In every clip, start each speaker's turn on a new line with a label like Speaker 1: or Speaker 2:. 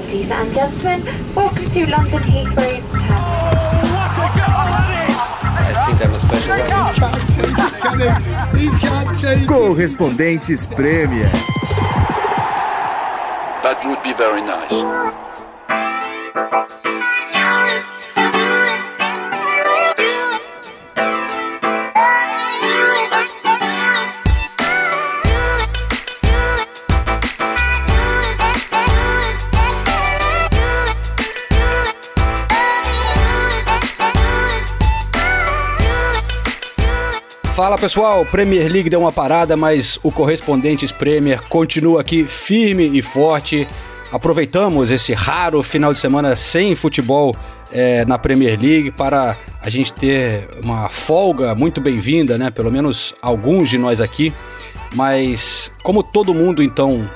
Speaker 1: Ladies and gentlemen, welcome to London Heathrow.
Speaker 2: Oh, what a goal that is!
Speaker 1: I think I'm a special guy.
Speaker 3: Correspondentes Premier.
Speaker 4: That would be very nice.
Speaker 5: Fala pessoal, Premier League deu uma parada, mas o Correspondentes Premier continua aqui firme e forte. Aproveitamos esse raro final de semana sem futebol é, na Premier League para a gente ter uma folga muito bem-vinda, né? Pelo menos alguns de nós aqui. Mas como todo mundo então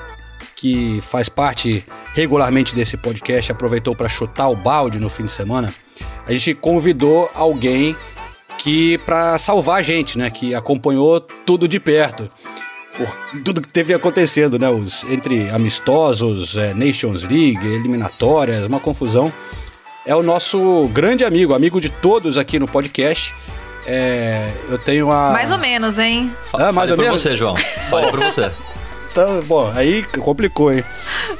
Speaker 5: que faz parte regularmente desse podcast aproveitou para chutar o balde no fim de semana, a gente convidou alguém que para salvar a gente, né, que acompanhou tudo de perto. Por tudo que teve acontecendo, né? Os, entre amistosos, é, Nations League, eliminatórias, uma confusão. É o nosso grande amigo, amigo de todos aqui no podcast. É, eu tenho a.
Speaker 6: Mais ou menos, hein?
Speaker 5: Ah, mais
Speaker 7: Fale
Speaker 5: ou menos.
Speaker 7: você, João. Fale por você.
Speaker 5: Tá, bom, aí complicou, hein?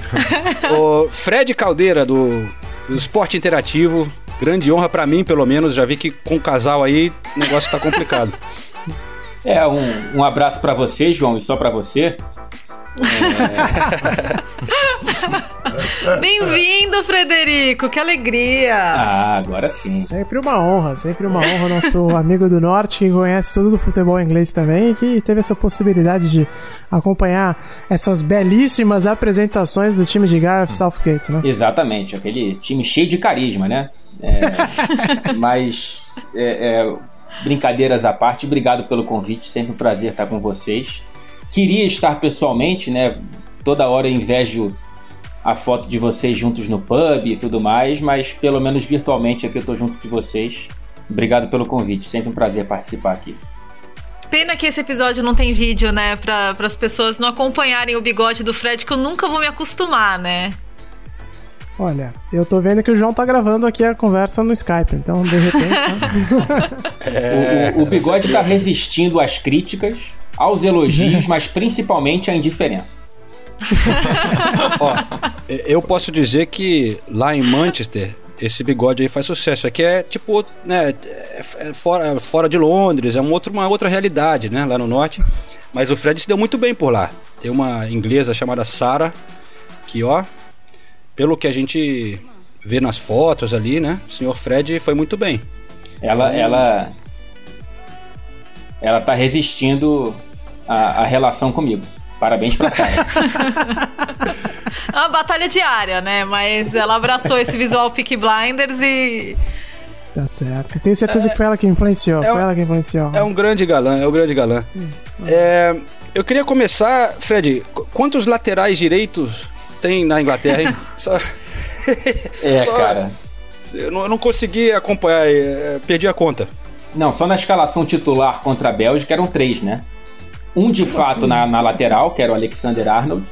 Speaker 5: o Fred Caldeira, do, do Esporte Interativo. Grande honra pra mim, pelo menos. Já vi que com o casal aí o negócio tá complicado.
Speaker 8: É, um, um abraço pra você, João, e só pra você.
Speaker 6: Bem-vindo, Frederico! Que alegria!
Speaker 8: Ah, agora sim.
Speaker 9: Sempre uma honra, sempre uma honra. Nosso amigo do Norte que conhece tudo do futebol inglês também e que teve essa possibilidade de acompanhar essas belíssimas apresentações do time de Gareth Southgate, né?
Speaker 8: Exatamente, aquele time cheio de carisma, né? É, mas, é, é, brincadeiras à parte, obrigado pelo convite, sempre um prazer estar com vocês. Queria estar pessoalmente, né? Toda hora invejo a foto de vocês juntos no pub e tudo mais, mas pelo menos virtualmente aqui eu tô junto de vocês. Obrigado pelo convite, sempre um prazer participar aqui.
Speaker 6: Pena que esse episódio não tem vídeo, né? Para as pessoas não acompanharem o bigode do Fred, que eu nunca vou me acostumar, né?
Speaker 9: Olha, eu tô vendo que o João tá gravando aqui a conversa no Skype, então de repente. né?
Speaker 8: O, o- o bigode está resistindo às críticas, aos elogios, mas principalmente à indiferença.
Speaker 5: Ó, eu posso dizer que lá em Manchester, esse bigode aí faz sucesso. Aqui é tipo, né, é é fora, fora de Londres, é um outro, uma outra realidade, né, lá no norte. Mas o Fred se deu muito bem por lá. Tem uma inglesa chamada Sarah, que ó, pelo que a gente vê nas fotos ali, né, o senhor Fred foi muito bem.
Speaker 8: Ela, ela, ela tá resistindo à, à relação comigo. Parabéns pra Sara.
Speaker 6: É uma batalha diária, né? Mas ela abraçou esse visual Peak Blinders e.
Speaker 9: Tá certo. Tenho certeza que foi ela que influenciou.
Speaker 5: é
Speaker 9: foi
Speaker 5: um-
Speaker 9: ela que influenciou.
Speaker 5: É um grande galã, é um grande galã. É, eu queria começar, Fred, qu- quantos laterais direitos tem na Inglaterra, hein? Só-
Speaker 8: É,
Speaker 5: Só-
Speaker 8: cara.
Speaker 5: Eu não, eu não consegui acompanhar, é, perdi a conta.
Speaker 8: Não, só na escalação titular contra a Bélgica eram três, né? Um de fato na, na lateral, que era o Alexander Arnold.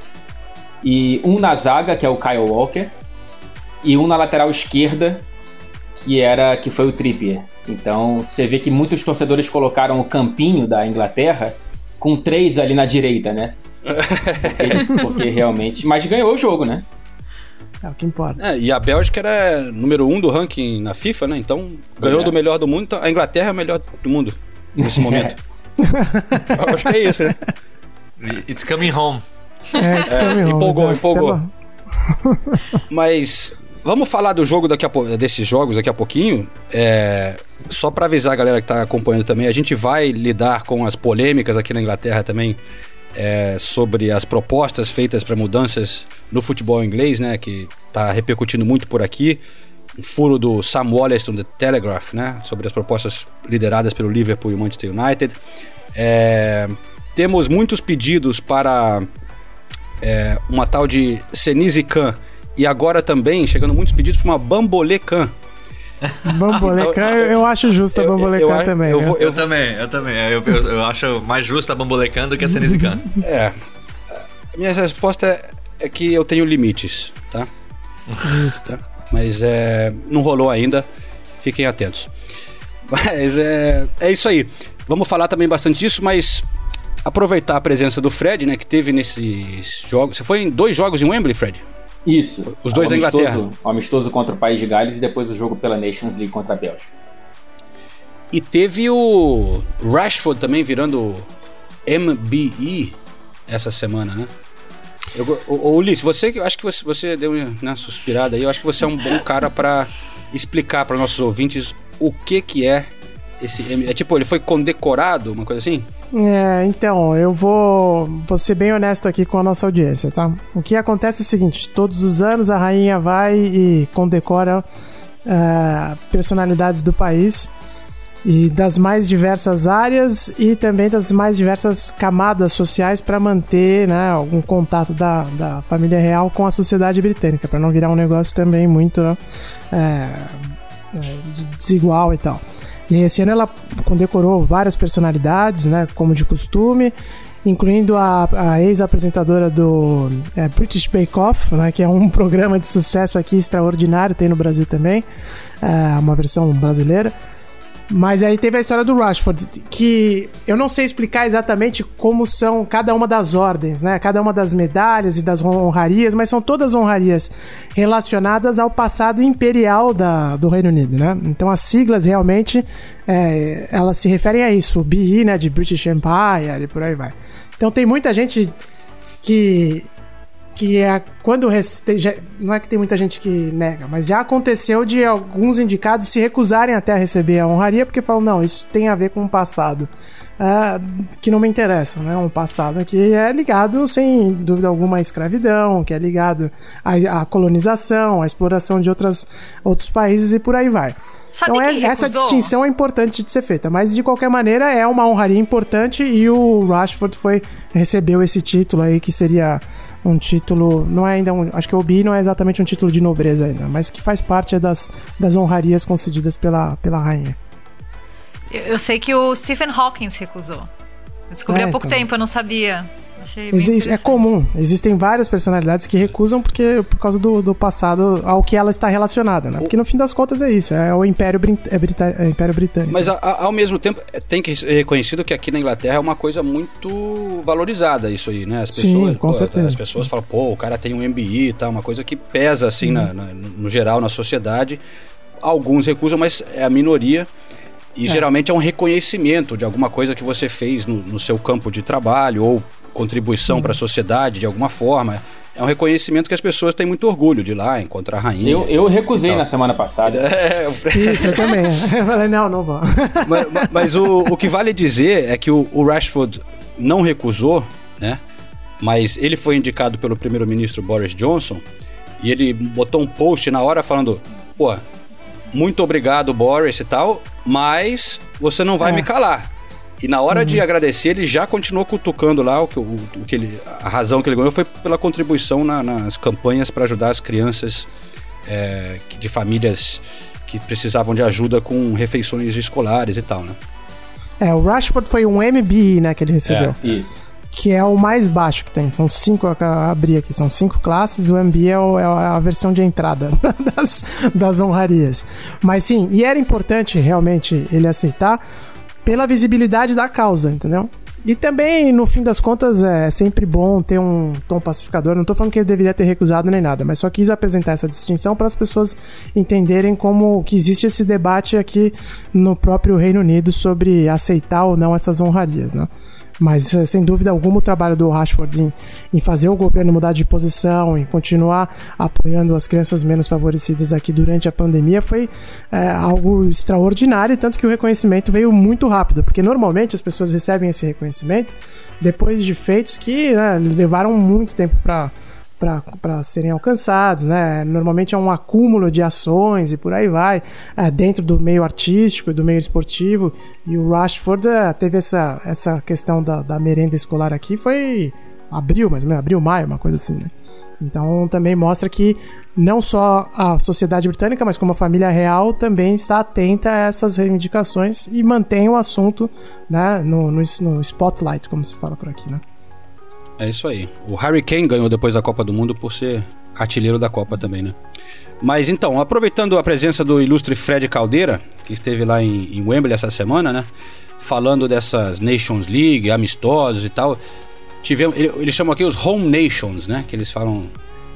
Speaker 8: E um na zaga, que é o Kyle Walker. E um na lateral esquerda, que era que foi o Trippier. Então você vê que muitos torcedores colocaram o campinho da Inglaterra com três ali na direita, né? Porque, porque realmente. Mas ganhou o jogo, né?
Speaker 9: É o que importa.
Speaker 5: É, e a Bélgica era número um do ranking na FIFA, né? Então ganhou
Speaker 8: é.
Speaker 5: do melhor do mundo. Então a Inglaterra é o melhor do mundo nesse momento. Eu Acho que é isso, né?
Speaker 7: It's coming home.
Speaker 9: É, it's coming home,
Speaker 5: empolgou,
Speaker 9: exato.
Speaker 5: empolgou. Mas vamos falar do jogo daqui a desses jogos daqui a pouquinho. É, só para avisar a galera que tá acompanhando também, a gente vai lidar com as polêmicas aqui na Inglaterra também é, sobre as propostas feitas para mudanças no futebol inglês, né? Que tá repercutindo muito por aqui. Um furo do Sam Wallace do Telegraph, né? Sobre as propostas lideradas pelo Liverpool e o Manchester United. É, temos muitos pedidos para é, uma tal de Senise Khan e agora também chegando muitos pedidos para uma Bambolê Khan. Então,
Speaker 9: eu, eu acho justo a
Speaker 5: eu- eu-
Speaker 9: Bambolecan
Speaker 5: eu-
Speaker 9: também.
Speaker 5: eu vou-
Speaker 7: Eu, também, eu também. Eu, eu, eu acho mais justo a Bambolecan do que a Senisican.
Speaker 5: É. A minha resposta é, é que eu tenho limites, tá?
Speaker 9: Justo.
Speaker 5: Mas é, não rolou ainda. Fiquem atentos. Mas é, é isso aí. Vamos falar também bastante disso, mas aproveitar a presença do Fred, né, que teve nesses jogos. Você foi em dois jogos em Wembley, Fred?
Speaker 8: Isso.
Speaker 5: Os dois da
Speaker 8: amistoso,
Speaker 5: Inglaterra.
Speaker 8: Amistoso contra o País de Gales e depois o jogo pela Nations League contra a Bélgica.
Speaker 5: E teve o Rashford também virando MBE essa semana, né? Eu, ô, Ulisses, você, eu acho que você, você deu uma suspirada aí. Eu acho que você é um bom cara para explicar para nossos ouvintes o que que é esse. É tipo, ele foi condecorado, uma coisa assim?
Speaker 9: É, então, eu vou, vou ser bem honesto aqui com a nossa audiência, tá? O que acontece é o seguinte: todos os anos a rainha vai e condecora é, personalidades do país e das mais diversas áreas e também das mais diversas camadas sociais para manter né, algum contato da, da família real com a sociedade britânica, para não virar um negócio também muito né, é, é, desigual e tal. E esse ano ela condecorou várias personalidades, né, como de costume, incluindo a, a ex-apresentadora do é, British Bake Off, né, que é um programa de sucesso aqui extraordinário, tem no Brasil também, é, uma versão brasileira. Mas aí teve a história do Rashford, que eu não sei explicar exatamente como são cada uma das ordens, né? Cada uma das medalhas e das honrarias, mas são todas honrarias relacionadas ao passado imperial da, do Reino Unido, né? Então as siglas realmente é, elas se referem a isso, o BE, né? De British Empire e por aí vai. Então tem muita gente que que é quando não é que tem muita gente que nega, mas já aconteceu de alguns indicados se recusarem até a receber a honraria porque falam não, isso tem a ver com o passado ah, que não me interessa, né? Um passado que é ligado sem dúvida alguma à escravidão, que é ligado à, à colonização, à exploração de outras, outros países e por aí vai.
Speaker 6: Sabe
Speaker 9: então é- essa distinção é importante de ser feita, mas de qualquer maneira é uma honraria importante e o Rashford foi recebeu esse título aí que seria um título, não é ainda um, acho que o OBI não é exatamente um título de nobreza ainda, mas que faz parte das, das honrarias concedidas pela, pela rainha.
Speaker 6: Eu, sei que o Stephen Hawking se recusou. Eu descobri
Speaker 9: É,
Speaker 6: há pouco
Speaker 9: então.
Speaker 6: tempo, eu não sabia. Achei
Speaker 9: Existe- é comum, existem várias personalidades que recusam porque por causa do, do passado ao que ela está relacionada, né? Porque no fim das contas é isso, é o Império, Brit é Brita- é Império Britânico.
Speaker 5: Mas a- a- ao mesmo tempo, é, tem que ser reconhecido que aqui na Inglaterra é uma coisa muito valorizada isso aí, né? As
Speaker 9: Sim,
Speaker 5: pessoas,
Speaker 9: com
Speaker 5: pô,
Speaker 9: certeza.
Speaker 5: As pessoas falam, pô, o cara tem um MBI e tal, uma coisa que pesa assim na- na- no geral na sociedade. Alguns recusam, mas é a minoria. E geralmente é um reconhecimento de alguma coisa que você fez no, no seu campo de trabalho ou contribuição para a sociedade de alguma forma. É um reconhecimento que as pessoas têm muito orgulho de ir lá encontrar a rainha.
Speaker 8: Eu, eu recusei
Speaker 5: Então.
Speaker 8: na semana passada.
Speaker 5: É, Fred-
Speaker 9: Isso, eu também. Eu falei, não, não vou.
Speaker 5: mas, mas- mas o, o que vale dizer é que o, o Rashford não recusou, né? Mas ele foi indicado pelo primeiro-ministro Boris Johnson e ele botou um post na hora falando: pô, muito obrigado, Boris e tal, mas você não vai
Speaker 9: É.
Speaker 5: me calar. E na hora de agradecer, ele já continuou cutucando lá o que, o, o que ele, a razão que ele ganhou foi pela contribuição na- nas campanhas para ajudar as crianças é, de famílias que precisavam de ajuda com refeições escolares e tal, né?
Speaker 9: É, o Rashford foi um MBE, né, que ele recebeu.
Speaker 8: Isso.
Speaker 9: Que é o mais baixo que tem. São cinco, eu abri aqui, são cinco classes. O MBE é, o- é a versão de entrada das, das honrarias. Mas sim, e era importante realmente ele aceitar pela visibilidade da causa, entendeu? E também, no fim das contas, é sempre bom ter um tom pacificador. Não tô falando que ele deveria ter recusado nem nada, mas só quis apresentar essa distinção para as pessoas entenderem como que existe esse debate aqui no próprio Reino Unido sobre aceitar ou não essas honrarias, né? Mas, eh, sem dúvida alguma, o trabalho do Rashford em, em fazer o governo mudar de posição, em continuar apoiando as crianças menos favorecidas aqui durante a pandemia, foi eh, algo extraordinário, tanto que o reconhecimento veio muito rápido, porque normalmente as pessoas recebem esse reconhecimento depois de feitos que né, levaram muito tempo para para serem alcançados, né? Normalmente é um acúmulo de ações e por aí vai, é, dentro do meio artístico e do meio esportivo. E o Rashford é, teve essa, essa questão da, da merenda escolar aqui, foi abril, mais ou menos, abril, maio, uma coisa assim, né? Então também mostra que não só a sociedade britânica, mas como a família real também está atenta a essas reivindicações e mantém o assunto né, no, no, no spotlight, como se fala por aqui, né?
Speaker 5: É isso aí. O Harry Kane ganhou depois da Copa do Mundo por ser artilheiro da Copa também, né? Mas então, aproveitando a presença do ilustre Fred Caldeira, que esteve lá em, em Wembley essa semana, né? Falando dessas Nations League, amistosos e tal. Tivemos, ele, chamam aqui os Home Nations, né? Que eles falam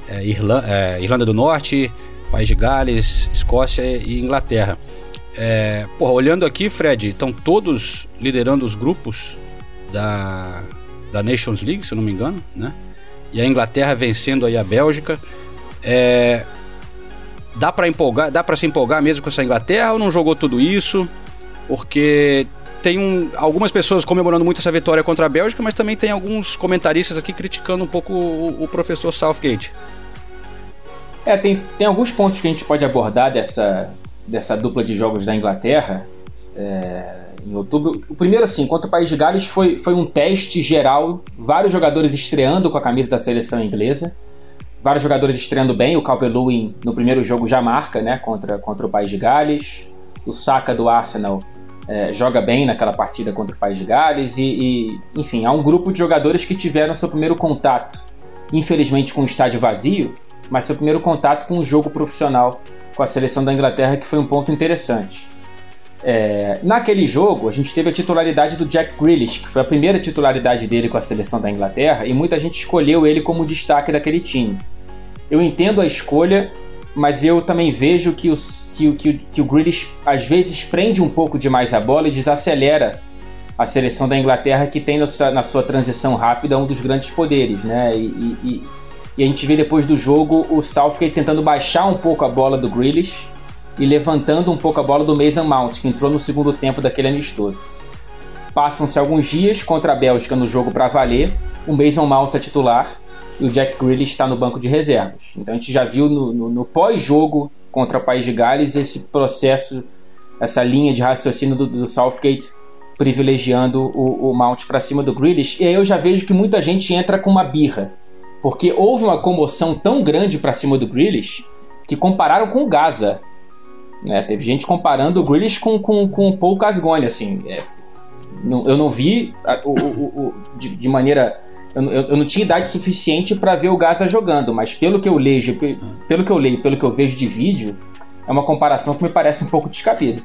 Speaker 5: é, Irlanda, é, Irlanda do Norte, País de Gales, Escócia e Inglaterra. É, porra, olhando aqui, Fred, estão todos liderando os grupos da, da Nations League, se eu não me engano, né? E a Inglaterra vencendo aí a Bélgica. É, dá para empolgar, dá para se empolgar mesmo com essa Inglaterra ou não jogou tudo isso? Porque tem um, algumas pessoas comemorando muito essa vitória contra a Bélgica, mas também tem alguns comentaristas aqui criticando um pouco o, o professor Southgate.
Speaker 8: É, tem, tem alguns pontos que a gente pode abordar dessa, dessa dupla de jogos da Inglaterra é, em outubro. O primeiro, assim, contra o País de Gales foi, foi um teste geral, vários jogadores estreando com a camisa da seleção inglesa vários jogadores estreando bem. O Calvert-Lewin no primeiro jogo já marca, né, contra, contra o País de Gales. O Saka do Arsenal é, joga bem naquela partida contra o País de Gales e, e, enfim, há um grupo de jogadores que tiveram seu primeiro contato, infelizmente com o estádio vazio, mas seu primeiro contato com o jogo profissional com a seleção da Inglaterra, que foi um ponto interessante. É, naquele jogo, a gente teve a titularidade do Jack Grealish, que foi a primeira titularidade dele com a seleção da Inglaterra, e muita gente escolheu ele como destaque daquele time. Eu entendo a escolha, mas eu também vejo que, os, que, que, que o Grealish às vezes prende um pouco demais a bola e desacelera a seleção da Inglaterra, que tem na sua transição rápida um dos grandes poderes, né? E, e, e a gente vê depois do jogo o Southgate tentando baixar um pouco a bola do Grealish e levantando um pouco a bola do Mason Mount, que entrou no segundo tempo daquele amistoso. Passam-se alguns dias contra a Bélgica no jogo para valer, o Mason Mount é titular e o Jack Grealish está no banco de reservas. Então a gente já viu no, no, no pós-jogo contra o País de Gales esse processo, essa linha de raciocínio do, do Southgate privilegiando o, o Mount para cima do Grealish. E aí eu já vejo que muita gente entra com uma birra, porque houve uma comoção tão grande para cima do Grealish que compararam com o Gaza né? Teve gente comparando o Grealish com, com, com o Paul Casgone, assim. É, não, eu não vi a, o, o, o, de, de, maneira... Eu, eu, não tinha idade suficiente para ver o Gaza jogando, mas pelo que eu leio, pelo que eu leio, pelo que eu vejo de vídeo, é uma comparação que me parece um pouco descabida.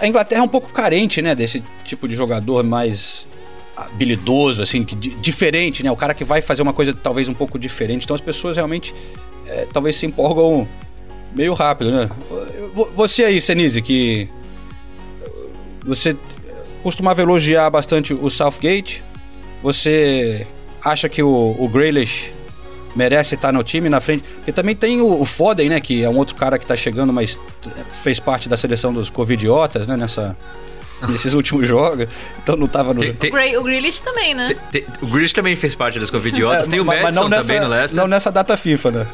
Speaker 5: A Inglaterra é um pouco carente, né, desse tipo de jogador mais habilidoso, assim, que, diferente, né? O cara que vai fazer uma coisa talvez um pouco diferente. Então as pessoas realmente é, talvez se empolgam meio rápido, né? Você aí, Senise, que você costumava elogiar bastante o Southgate. Você acha que o, o Grealish merece estar no time na frente? E também tem o, o, Foden, né? Que é um outro cara que está chegando, mas fez parte da seleção dos Covidiotas, né? Nessa, nesses últimos jogos. Então não tava no. Tem,
Speaker 6: tem, o Grealish também, né?
Speaker 7: Tem, o Grealish também fez parte dos Covidiotas. É, tem o Madison também no Leicester.
Speaker 5: Não nessa data FIFA, né?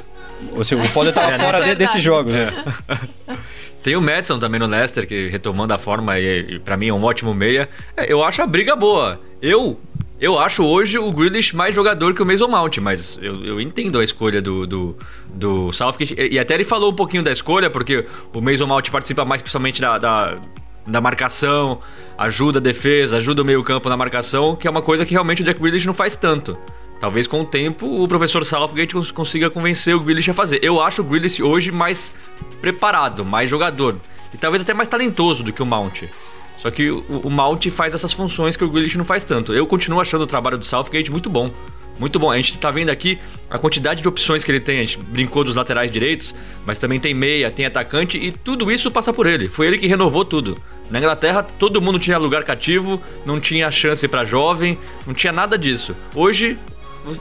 Speaker 5: Ou seja, o Foden tava é, fora de, desses jogos. É.
Speaker 7: Tem o Madison também no Leicester, que retomando a forma e, e para mim é um ótimo meia. É, eu acho a briga boa. Eu eu acho hoje o Grealish mais jogador que o Mason Mount, mas eu, eu entendo a escolha do, do, do Southgate. E, e até ele falou um pouquinho da escolha, porque o Mason Mount participa mais principalmente da, da, da marcação, ajuda a defesa, ajuda o meio campo na marcação, que é uma coisa que realmente o Jack Grealish não faz tanto. Talvez com o tempo o professor Southgate consiga convencer o Grealish a fazer. Eu acho o Grealish hoje mais preparado, mais jogador. E talvez até mais talentoso do que o Mount. Só que o, o Mount faz essas funções que o Grealish não faz tanto. Eu continuo achando o trabalho do Southgate muito bom. Muito bom. A gente tá vendo aqui a quantidade de opções que ele tem. A gente brincou dos laterais direitos, mas também tem meia, tem atacante e tudo isso passa por ele. Foi ele que renovou tudo. Na Inglaterra, todo mundo tinha lugar cativo, não tinha chance para jovem, não tinha nada disso. Hoje,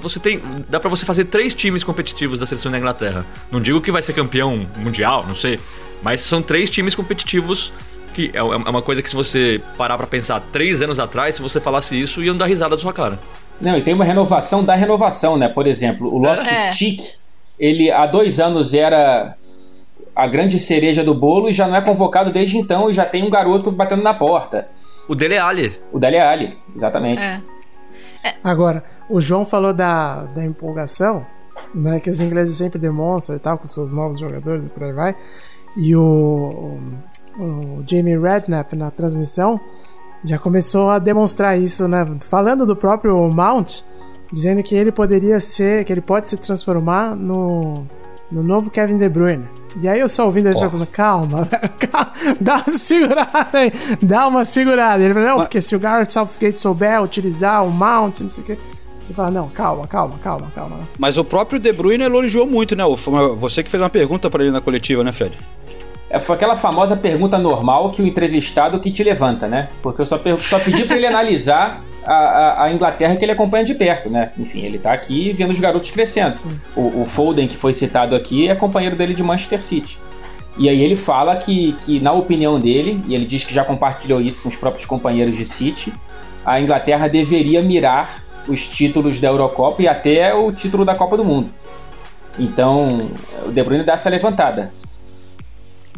Speaker 7: você tem. Dá para você fazer três times competitivos da seleção da Inglaterra. Não digo que vai ser campeão mundial, não sei. Mas são três times competitivos que é, é uma coisa que se você parar para pensar três anos atrás, se você falasse isso, iam dar risada da sua cara.
Speaker 8: Não, e tem uma renovação da renovação, né? Por exemplo, o Loftus-Cheek, é. ele há dois anos era a grande cereja do bolo e já não é convocado desde então e já tem um garoto batendo na porta.
Speaker 7: O Dele Alli.
Speaker 8: O Dele Alli, exatamente. É.
Speaker 9: É. Agora, o João falou da, da empolgação, né, que os ingleses sempre demonstram e tal, com seus novos jogadores e por aí vai. E o, o, o Jamie Redknapp na transmissão já começou a demonstrar isso, né? Falando do próprio Mount, dizendo que ele poderia ser, que ele pode se transformar no, no novo Kevin De Bruyne. E aí eu só ouvindo ele
Speaker 5: Ó.
Speaker 9: falando, calma, calma, dá uma segurada aí, dá uma segurada. Ele falou, não,
Speaker 5: Mas-
Speaker 9: porque se o Gareth Southgate souber utilizar o Mount, não sei o quê. Você fala, não, calma, calma, calma, calma.
Speaker 5: Mas o próprio De Bruyne elogiou muito, né? Você que fez uma pergunta pra ele na coletiva, né, Fred?
Speaker 8: É, foi aquela famosa pergunta normal que o entrevistado que te levanta, né? Porque eu só, só pedi pra ele analisar a, a- a Inglaterra que ele acompanha de perto, né? Enfim, ele tá aqui vendo os garotos crescendo. O, o Foden, que foi citado aqui, é companheiro dele de Manchester City. E aí ele fala que, que, na opinião dele, e ele diz que já compartilhou isso com os próprios companheiros de City, a Inglaterra deveria mirar os títulos da Eurocopa e até o título da Copa do Mundo. Então, o De Bruyne dá essa levantada.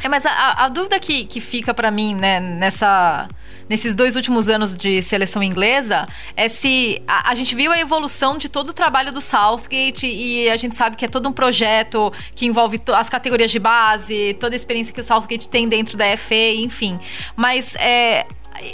Speaker 6: É, mas a- a, dúvida que, que fica pra mim, né, nessa, nesses dois últimos anos de seleção inglesa é se a, a gente viu a evolução de todo o trabalho do Southgate e a gente sabe que é todo um projeto que envolve as categorias de base, toda a experiência que o Southgate tem dentro da FA, enfim. Mas é,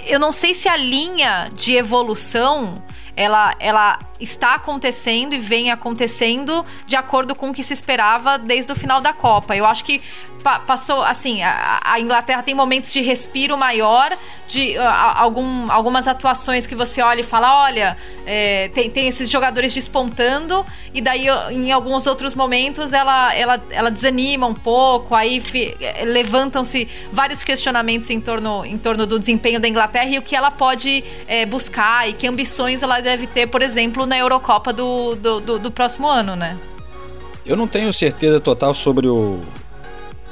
Speaker 6: eu não sei se a linha de evolução ela, ela está acontecendo e vem acontecendo de acordo com o que se esperava desde o final da Copa. Eu acho que pa- passou, assim, a, a Inglaterra tem momentos de respiro maior, de a- algum, algumas atuações que você olha e fala, olha, é, tem, tem esses jogadores despontando, e daí em alguns outros momentos ela, ela, ela desanima um pouco, aí eh, levantam-se vários questionamentos em torno, em torno do desempenho da Inglaterra e o que ela pode eh, buscar e que ambições ela deve ter, por exemplo, na Eurocopa do, do, do- do próximo ano, né?
Speaker 5: Eu não tenho certeza total sobre o.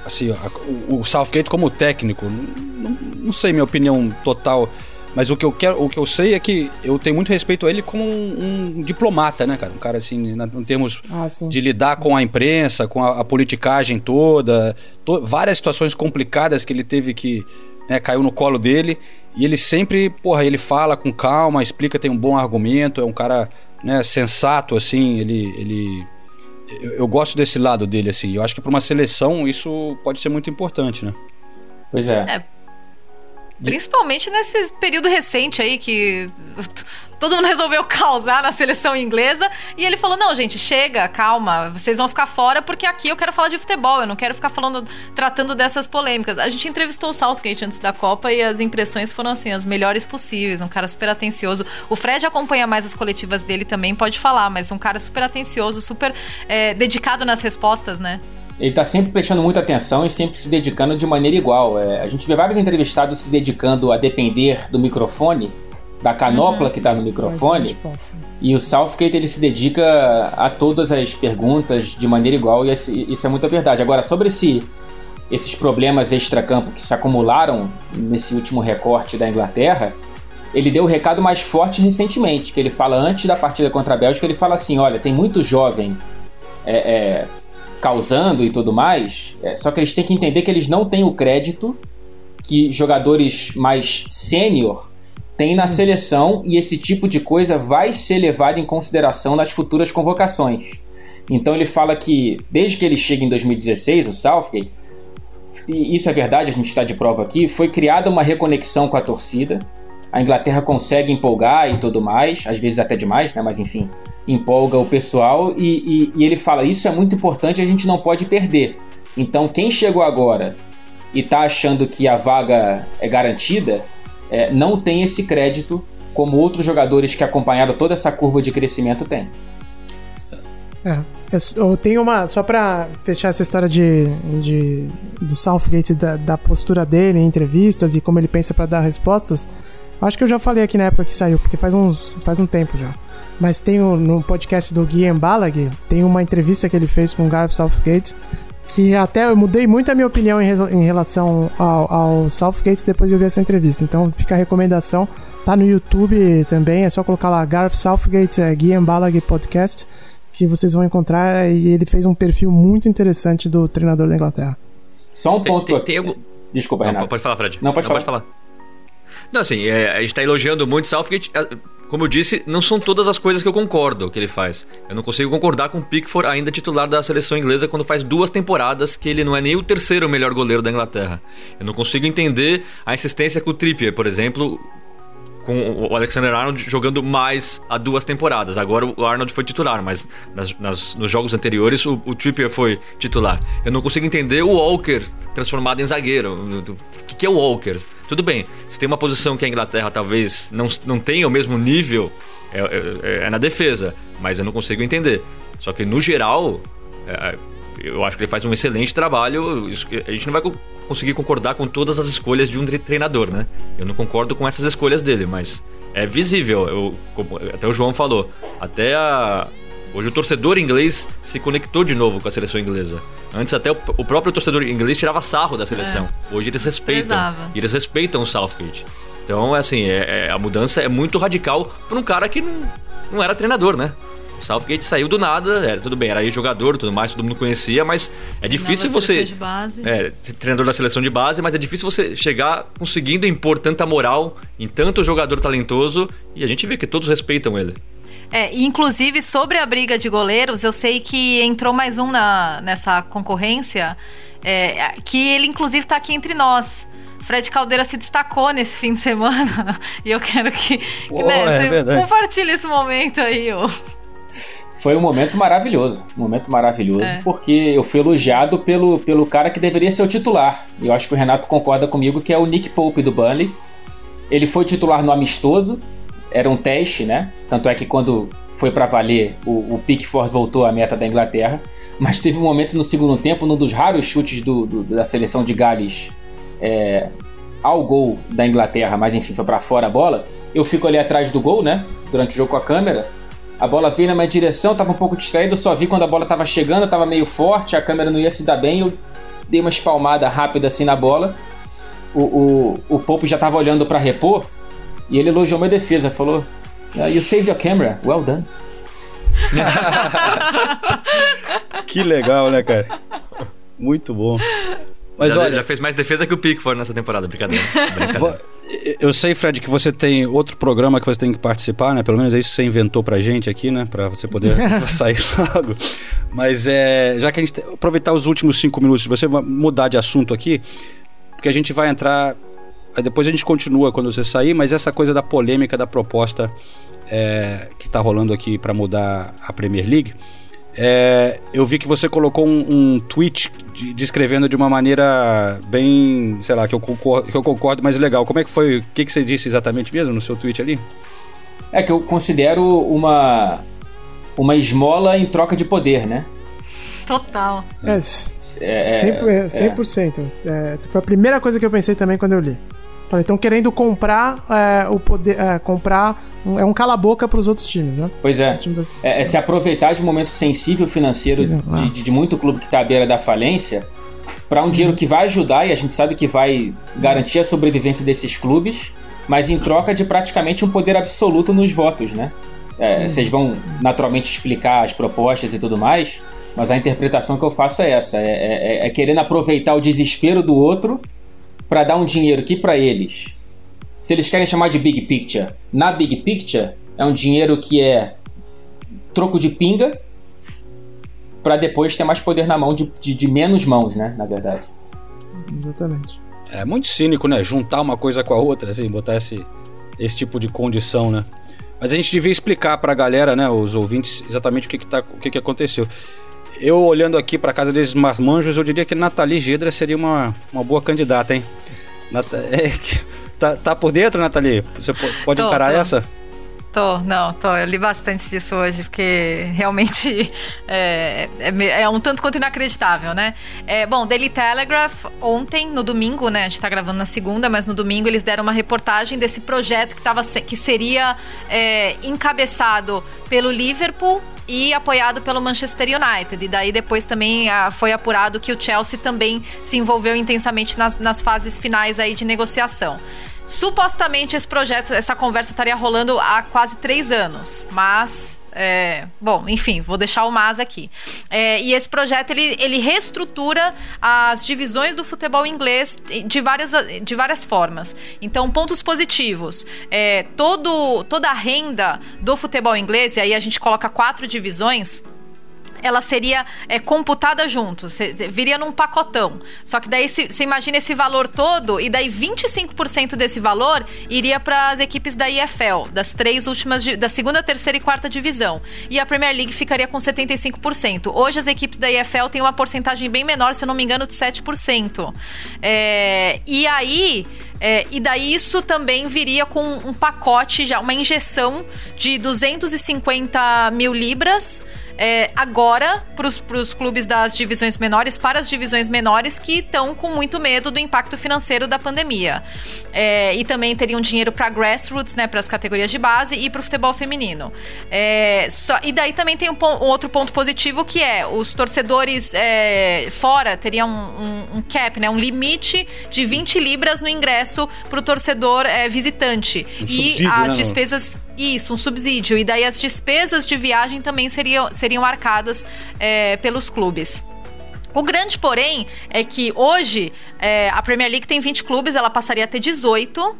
Speaker 5: Assim, a- o, o Southgate como técnico. Não, não- sei minha opinião total. Mas o que eu quero, o que eu sei é que eu tenho muito respeito a ele como um, um diplomata, né, cara? Um cara assim, na, em termos
Speaker 9: Ah,
Speaker 5: de lidar com a imprensa, com a, a politicagem toda, to- várias situações complicadas que ele teve que, né, caiu no colo dele. E ele sempre, porra, ele fala com calma, explica, tem um bom argumento, é um cara, né, sensato, assim, ele, ele eu, eu gosto desse lado dele, assim. Eu acho que para uma seleção isso pode ser muito importante, né?
Speaker 8: Pois é.
Speaker 6: É. Principalmente nesse período recente aí que todo mundo resolveu causar na seleção inglesa. E ele falou: não, gente, chega, calma, vocês vão ficar fora porque aqui eu quero falar de futebol, eu não quero ficar falando, tratando dessas polêmicas. A gente entrevistou o Southgate antes da Copa e as impressões foram assim, as melhores possíveis. Um cara super atencioso. O Fred acompanha mais as coletivas dele também, pode falar, mas um cara super atencioso, super é, dedicado nas respostas, né?
Speaker 8: Ele tá sempre prestando muita atenção e sempre se dedicando de maneira igual. É, a gente vê vários entrevistados se dedicando a depender do microfone, da canopla que tá no microfone, e o Southgate ele se dedica a todas as perguntas de maneira igual e isso é muita verdade. Agora, sobre esse, esses problemas extracampo que se acumularam nesse último recorte da Inglaterra, ele deu o recado mais forte recentemente, que ele fala antes da partida contra a Bélgica, ele fala assim, olha, tem muito jovem é, é, causando e tudo mais, é, só que eles têm que entender que eles não têm o crédito que jogadores mais sênior têm na seleção e esse tipo de coisa vai ser levado em consideração nas futuras convocações. Então ele fala que desde que ele chega em 2016, o Southgate, e isso é verdade, a gente está de prova aqui, foi criada uma reconexão com a torcida. A Inglaterra consegue empolgar e tudo mais, às vezes até demais, né? Mas enfim, empolga o pessoal e, e- e ele fala: Isso é muito importante, a gente não pode perder. Então, quem chegou agora e tá achando que a vaga é garantida, é, não tem esse crédito como outros jogadores que acompanharam toda essa curva de crescimento têm.
Speaker 9: É. Eu, tenho uma. Só pra fechar essa história de, de do Southgate, da, da postura dele em entrevistas e como ele pensa pra dar respostas. Acho que eu já falei aqui na época que saiu, porque faz, uns, faz um tempo já. Mas tem no podcast do Guiam Ballag, tem uma entrevista que ele fez com o Gareth Southgate, que até eu mudei muito a minha opinião em, em relação ao, ao Southgate depois de ouvir essa entrevista. Então fica a recomendação. Tá no YouTube também, é só colocar lá Gareth Southgate, é, Guiam Ballag Podcast que vocês vão encontrar e ele fez um perfil muito interessante do treinador da Inglaterra.
Speaker 8: Só um
Speaker 7: Tem-
Speaker 8: ponto
Speaker 7: tem- tem algum-
Speaker 8: Desculpa,
Speaker 7: Não,
Speaker 8: Renato.
Speaker 7: pode falar, Fred.
Speaker 8: Não, pode
Speaker 7: falar. Não, assim, é, a gente tá elogiando muito Southgate. é, Como eu disse, não são todas as coisas que eu concordo que ele faz. Eu não consigo concordar com o Pickford ainda titular da seleção inglesa quando faz duas temporadas que ele não é nem o terceiro melhor goleiro da Inglaterra. Eu não consigo entender a insistência com o Trippier, por exemplo, com o Alexander Arnold jogando mais há duas temporadas. Agora o Arnold foi titular, mas nas, nas, nos jogos anteriores o, o, Trippier foi titular. Eu não consigo entender o Walker transformado em zagueiro. O que, que é o Walker? Tudo bem, se tem uma posição que a Inglaterra talvez não, não tenha o mesmo nível, é, é, é na defesa, mas eu não consigo entender. Só que no geral, é, eu acho que ele faz um excelente trabalho. A gente não vai conseguir concordar com todas as escolhas de um treinador, né? Eu não concordo com essas escolhas dele, mas é visível. Eu, até o João falou. Até a, Hoje o torcedor inglês se conectou de novo com a seleção inglesa. Antes até o, o próprio torcedor inglês tirava sarro da seleção. É. Hoje eles respeitam. Eles respeitam o Southgate. Então, assim, é, é, a mudança é muito radical para um cara que não, não era treinador, né? O Southgate saiu do nada, era, tudo bem, era aí jogador tudo mais, todo mundo conhecia, mas é difícil você.
Speaker 6: De base.
Speaker 7: É, treinador da seleção de base, mas é difícil você chegar conseguindo impor tanta moral em tanto jogador talentoso e a gente vê que todos respeitam ele.
Speaker 6: É, inclusive sobre a briga de goleiros, eu sei que entrou mais um na, nessa concorrência, é, que ele inclusive está aqui entre nós. Fred Caldeira se destacou nesse fim de semana e eu quero que,
Speaker 5: Pô, né,
Speaker 6: é você compartilhe esse momento aí. Ó.
Speaker 8: Foi um momento maravilhoso, um momento maravilhoso, é. porque eu fui elogiado pelo, pelo cara que deveria ser o titular. Eu acho que o Renato concorda comigo que é o Nick Pope do Burnley. Ele foi titular no amistoso, era um teste, né? Tanto é que quando foi para valer, o, o Pickford voltou à meta da Inglaterra. Mas teve um momento no segundo tempo, num dos raros chutes do, do, da seleção de Gales é, ao gol da Inglaterra, mas enfim, foi para fora a bola. Eu fico ali atrás do gol, né? Durante o jogo com a câmera. A bola veio na minha direção, tava um pouco distraído, só vi quando a bola tava chegando, tava meio forte, a câmera não ia se dar bem, eu dei uma espalmada rápida assim na bola. O, o, o Pope já tava olhando para repor e ele elogiou minha defesa, falou: ah, You saved your camera, well done.
Speaker 5: que legal, né, cara? Muito bom.
Speaker 7: Mas já, olha, já fez mais defesa que o Pickford nessa temporada, brincadeira. brincadeira.
Speaker 5: Eu sei, Fred, que você tem outro programa que você tem que participar, né? Pelo menos é isso que você inventou pra gente aqui, né? Pra você poder sair logo. Mas é. Já que a gente. Aproveitar os últimos cinco minutos, você vai mudar de assunto aqui, porque a gente vai entrar. Depois a gente continua quando você sair, mas essa coisa da polêmica da proposta é, que está rolando aqui para mudar a Premier League. É, eu vi que você colocou um, um tweet de, descrevendo de uma maneira bem, sei lá, que eu, concordo, que eu concordo, mas legal. Como é que foi? O que, que você disse exatamente mesmo no seu tweet ali?
Speaker 8: É que eu considero uma uma esmola em troca de poder, né?
Speaker 6: Total.
Speaker 9: É, é 100%. 100%. É. É, foi a primeira coisa que eu pensei também quando eu li. Estão querendo comprar é, o poder, é, comprar é um cala-boca para os outros times, né?
Speaker 8: Pois é. é. é. se aproveitar de um momento sensível financeiro Sim, de, ah. de, de, muito clube que está à beira da falência para um dinheiro que vai ajudar e a gente sabe que vai garantir a sobrevivência desses clubes, mas em troca de praticamente um poder absoluto nos votos, né? É, vocês vão naturalmente explicar as propostas e tudo mais, mas a interpretação que eu faço é essa: é, é, é querendo aproveitar o desespero do outro para dar um dinheiro que para eles se eles querem chamar de big picture, na big picture é um dinheiro que é troco de pinga para depois ter mais poder na mão de, de, de, menos mãos, né? Na verdade.
Speaker 9: Exatamente.
Speaker 5: É muito cínico, né? Juntar uma coisa com a outra, assim, botar esse, esse tipo de condição, né? Mas a gente devia explicar para a galera, né, os ouvintes, exatamente o que, que, tá, o que, que aconteceu. Eu olhando aqui para casa desses marmanjos, eu diria que Nathalie Gedra seria uma, uma boa candidata, hein? Nat é, Tá, tá por dentro, Nathalie? Você pode tô, encarar tô. essa?
Speaker 6: Tô, não, tô. Eu li bastante disso hoje, porque realmente é, é, é um tanto quanto inacreditável, né? É, bom, Daily Telegraph, ontem, no domingo, né? A gente tá gravando na segunda, mas no domingo eles deram uma reportagem desse projeto que, tava, que seria é, encabeçado pelo Liverpool e apoiado pelo Manchester United. E daí depois também ah, foi apurado que o Chelsea também se envolveu intensamente nas, nas fases finais aí de negociação. Supostamente esse projeto, essa conversa estaria rolando há quase três anos, mas é, bom, enfim, vou deixar o mas aqui. É, e esse projeto ele, ele reestrutura as divisões do futebol inglês de várias, de várias formas. Então, pontos positivos: é, todo, toda a renda do futebol inglês, e aí a gente coloca quatro divisões ela seria é, computada junto, viria num pacotão. Só que daí você imagina esse valor todo e daí 25% desse valor iria para as equipes da IFL, das três últimas da segunda, terceira e quarta divisão. E a Premier League ficaria com 75%. Hoje as equipes da IFL têm uma porcentagem bem menor, se eu não me engano, de 7%. É, e aí é, e daí isso também viria com um pacote, já uma injeção de 250 mil libras é, agora para os clubes das divisões menores, para as divisões menores que estão com muito medo do impacto financeiro da pandemia. É, e também teriam dinheiro para grassroots, né, para as categorias de base e para o futebol feminino. É, só, e daí também tem um, um, outro ponto positivo que é os torcedores é, fora teriam um, um, um, cap, né, um limite de 20 libras no ingresso para o torcedor é, visitante. e as né, despesas. Isso, um subsídio. E daí as despesas de viagem também seriam, seriam arcadas é, pelos clubes. O grande, porém, é que hoje é, a Premier League tem 20 clubes, ela passaria a ter 18.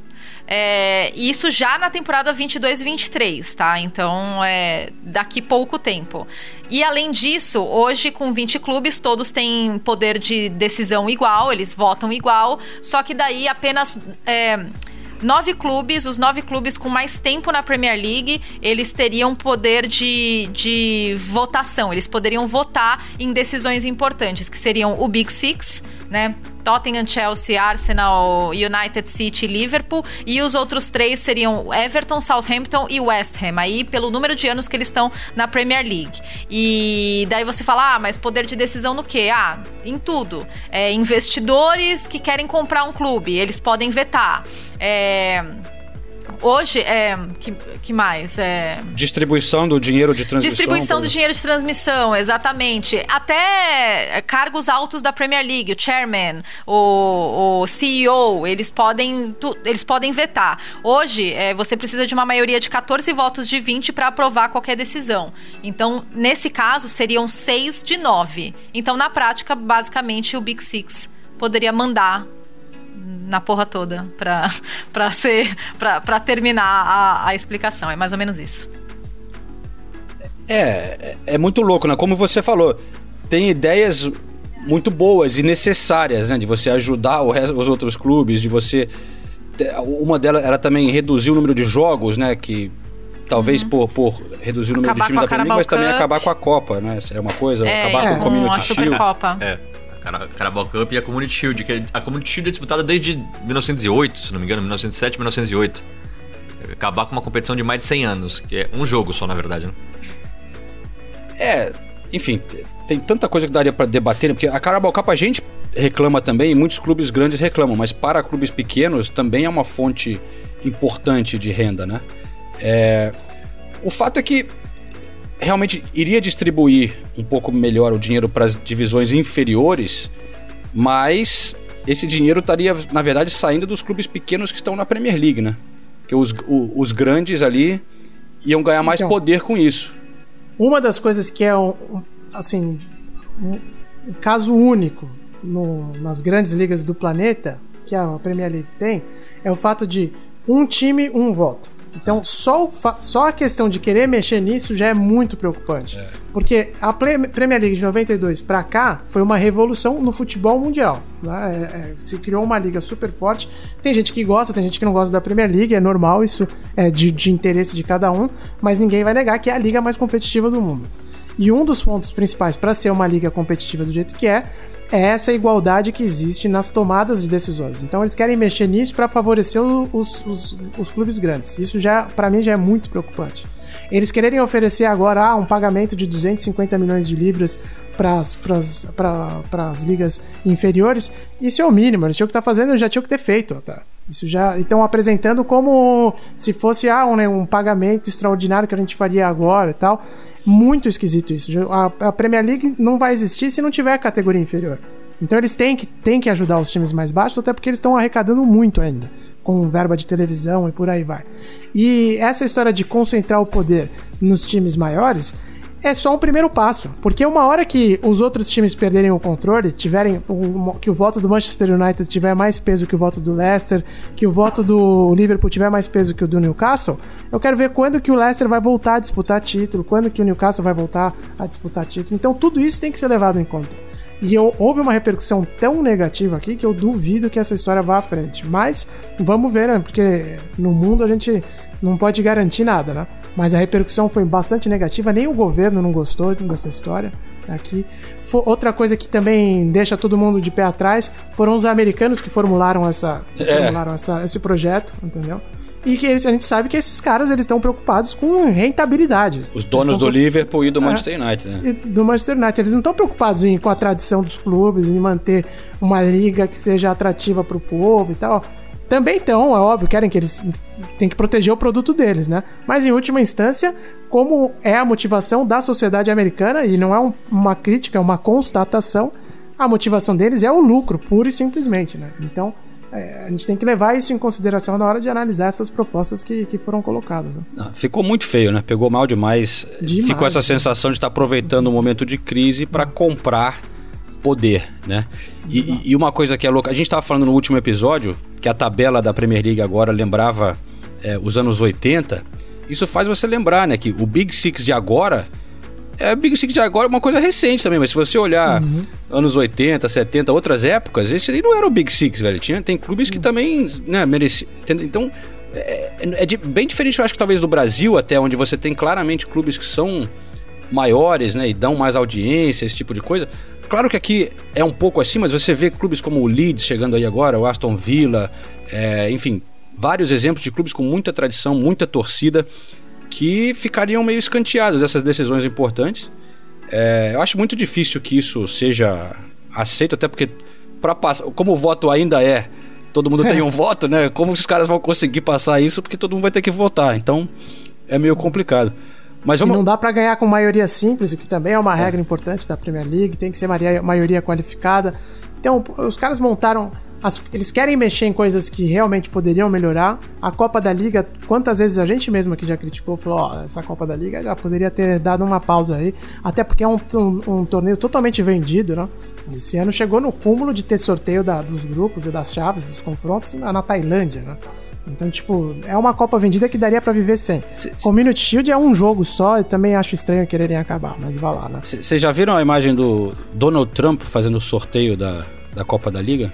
Speaker 6: É, isso já na temporada 22 e 23, tá? Então, é daqui pouco tempo. E além disso, hoje com 20 clubes, todos têm poder de decisão igual, eles votam igual, só que daí apenas. É, nove clubes, os nove clubes com mais tempo na Premier League, eles teriam poder de, de votação. Eles poderiam votar em decisões importantes, que seriam o Big Six, né? Tottenham, Chelsea, Arsenal, United City Liverpool. E os outros três seriam Everton, Southampton e West Ham. Aí, pelo número de anos que eles estão na Premier League. E daí você fala, ah, mas poder de decisão no quê? Ah, em tudo. É, investidores que querem comprar um clube, eles podem vetar. É Hoje, é, que, que mais? É...
Speaker 5: Distribuição do dinheiro de transmissão.
Speaker 6: Distribuição do dinheiro de transmissão, exatamente. Até cargos altos da Premier League, o chairman, o, o CEO, eles podem, tu, eles podem vetar. Hoje, é, você precisa de uma maioria de 14 votos de 20 para aprovar qualquer decisão. Então, nesse caso, seriam 6 de 9. Então, na prática, basicamente, o Big Six poderia mandar na porra toda pra, pra ser. Pra, pra terminar a, a explicação. É mais ou menos isso.
Speaker 5: É, é, é muito louco, né? Como você falou, tem ideias muito boas e necessárias, né? De você ajudar resto, os outros clubes, de você. Uma delas era também reduzir o número de jogos, né? Que talvez uhum. por, por reduzir o número acabar de times da Premier League, mas também acabar com a Copa, né? É uma coisa, é, acabar é, com o Community Shield.
Speaker 6: Supercopa.
Speaker 7: É. Carabao Cup e a Community Shield, que a Community Shield é disputada desde 1908, se não me engano, 1907, 1908. Acabar com uma competição de mais de 100 anos, que é um jogo só, na verdade, né?
Speaker 5: É, enfim, tem tanta coisa que daria para debater, né? porque a Carabao Cup a gente reclama também, e muitos clubes grandes reclamam, mas para clubes pequenos também é uma fonte importante de renda, né? É, o fato é que realmente iria distribuir um pouco melhor o dinheiro para as divisões inferiores, mas esse dinheiro estaria, na verdade, saindo dos clubes pequenos que estão na Premier League, né? Porque os, o, os grandes ali iam ganhar mais então, poder com isso.
Speaker 9: Uma das coisas que é, um, assim, um, um caso único no, nas grandes ligas do planeta, que a Premier League tem, é o fato de um time, um voto. Então, só, só a questão de querer mexer nisso já é muito preocupante. É. Porque a Premier League de 92 para cá foi uma revolução no futebol mundial. Né? É, é, se criou uma liga super forte. Tem gente que gosta, tem gente que não gosta da Premier League, é normal, isso é de, de interesse de cada um, mas ninguém vai negar que é a liga mais competitiva do mundo. E um dos pontos principais para ser uma liga competitiva do jeito que é é essa igualdade que existe nas tomadas de decisões. Então eles querem mexer nisso para favorecer os, os, os, clubes grandes. Isso já, para mim, já é muito preocupante. Eles quererem oferecer agora ah, um pagamento de 250 milhões de libras para as ligas inferiores, isso é o mínimo. Eles tinham que estar tá fazendo, já tinham que ter feito. Tá? Isso já estão apresentando como se fosse ah, um, né, um pagamento extraordinário que a gente faria agora e tal. Muito esquisito isso. A, a Premier League não vai existir se não tiver categoria inferior. Então eles têm que, têm que ajudar os times mais baixos, até porque eles estão arrecadando muito ainda, com verba de televisão e por aí vai. E essa história de concentrar o poder nos times maiores é só um primeiro passo. Porque uma hora que os outros times perderem o controle, tiverem o, que o voto do Manchester United tiver mais peso que o voto do Leicester, que o voto do Liverpool tiver mais peso que o do Newcastle, eu quero ver quando que o Leicester vai voltar a disputar título, quando que o Newcastle vai voltar a disputar título. Então tudo isso tem que ser levado em conta. E eu, houve uma repercussão tão negativa aqui que eu duvido que essa história vá à frente. Mas vamos ver, né? Porque no mundo a gente não pode garantir nada, né? Mas a repercussão foi bastante negativa, nem o governo não gostou dessa história aqui. outra coisa que também deixa todo mundo de pé atrás foram os americanos que formularam, essa, é. formularam essa, esse projeto, entendeu? E que eles, a gente sabe que esses caras eles estão preocupados com rentabilidade.
Speaker 5: Os donos do Liverpool e do é, Manchester United, né?
Speaker 9: do Manchester United. Eles não estão preocupados em, com a tradição dos clubes, em manter uma liga que seja atrativa para o povo e tal. Também estão, é óbvio, querem que eles têm que proteger o produto deles, né? Mas em última instância, como é a motivação da sociedade americana, e não é um, uma crítica, é uma constatação, a motivação deles é o lucro, pura e simplesmente, né? Então, é, a gente tem que levar isso em consideração na hora de analisar essas propostas que, que foram colocadas. Né?
Speaker 5: Ah, ficou muito feio, né? Pegou mal demais. demais Ficou essa sensação de estar aproveitando o momento de crise para comprar poder, né? E, e, uma coisa que é louca, a gente estava falando no último episódio que a tabela da Premier League agora lembrava é, os anos 80. Isso faz você lembrar, né, que o Big Six de agora é Big Six de agora é uma coisa recente também, mas se você olhar uhum. anos 80, 70, outras épocas, esse aí não era o Big Six, velho. Tinha, tem clubes que também, né, mereciam. Então, é, é, é bem diferente, eu acho que talvez do Brasil, até onde você tem claramente clubes que são maiores, né, e dão mais audiência, esse tipo de coisa. Claro que aqui é um pouco assim, mas você vê clubes como o Leeds chegando aí agora, o Aston Villa, é, enfim, vários exemplos de clubes com muita tradição, muita torcida, que ficariam meio escanteados essas decisões importantes. É, eu acho muito difícil que isso seja aceito, até porque para passar, como o voto ainda é, todo mundo tem um voto, né? Como os caras vão conseguir passar isso? Porque todo mundo vai ter que votar. Então é meio complicado. Mas vamos...
Speaker 9: E não dá para ganhar com maioria simples, o que também é uma é. regra importante da Premier League, tem que ser maioria qualificada. Então, os caras montaram. As, eles querem mexer em coisas que realmente poderiam melhorar. A Copa da Liga, quantas vezes a gente mesmo aqui já criticou, falou: Ó, oh, essa Copa da Liga já poderia ter dado uma pausa aí. Até porque é um, um, um torneio totalmente vendido, né? Esse ano chegou no cúmulo de ter sorteio da, dos grupos e das chaves, dos confrontos na, na Tailândia, né? Então, tipo, é uma Copa vendida que daria para viver sem. Cê, Community Shield é um jogo só e também acho estranho quererem acabar, mas vá lá, né?
Speaker 5: Vocês já viram a imagem do Donald Trump fazendo o sorteio da, da Copa da Liga?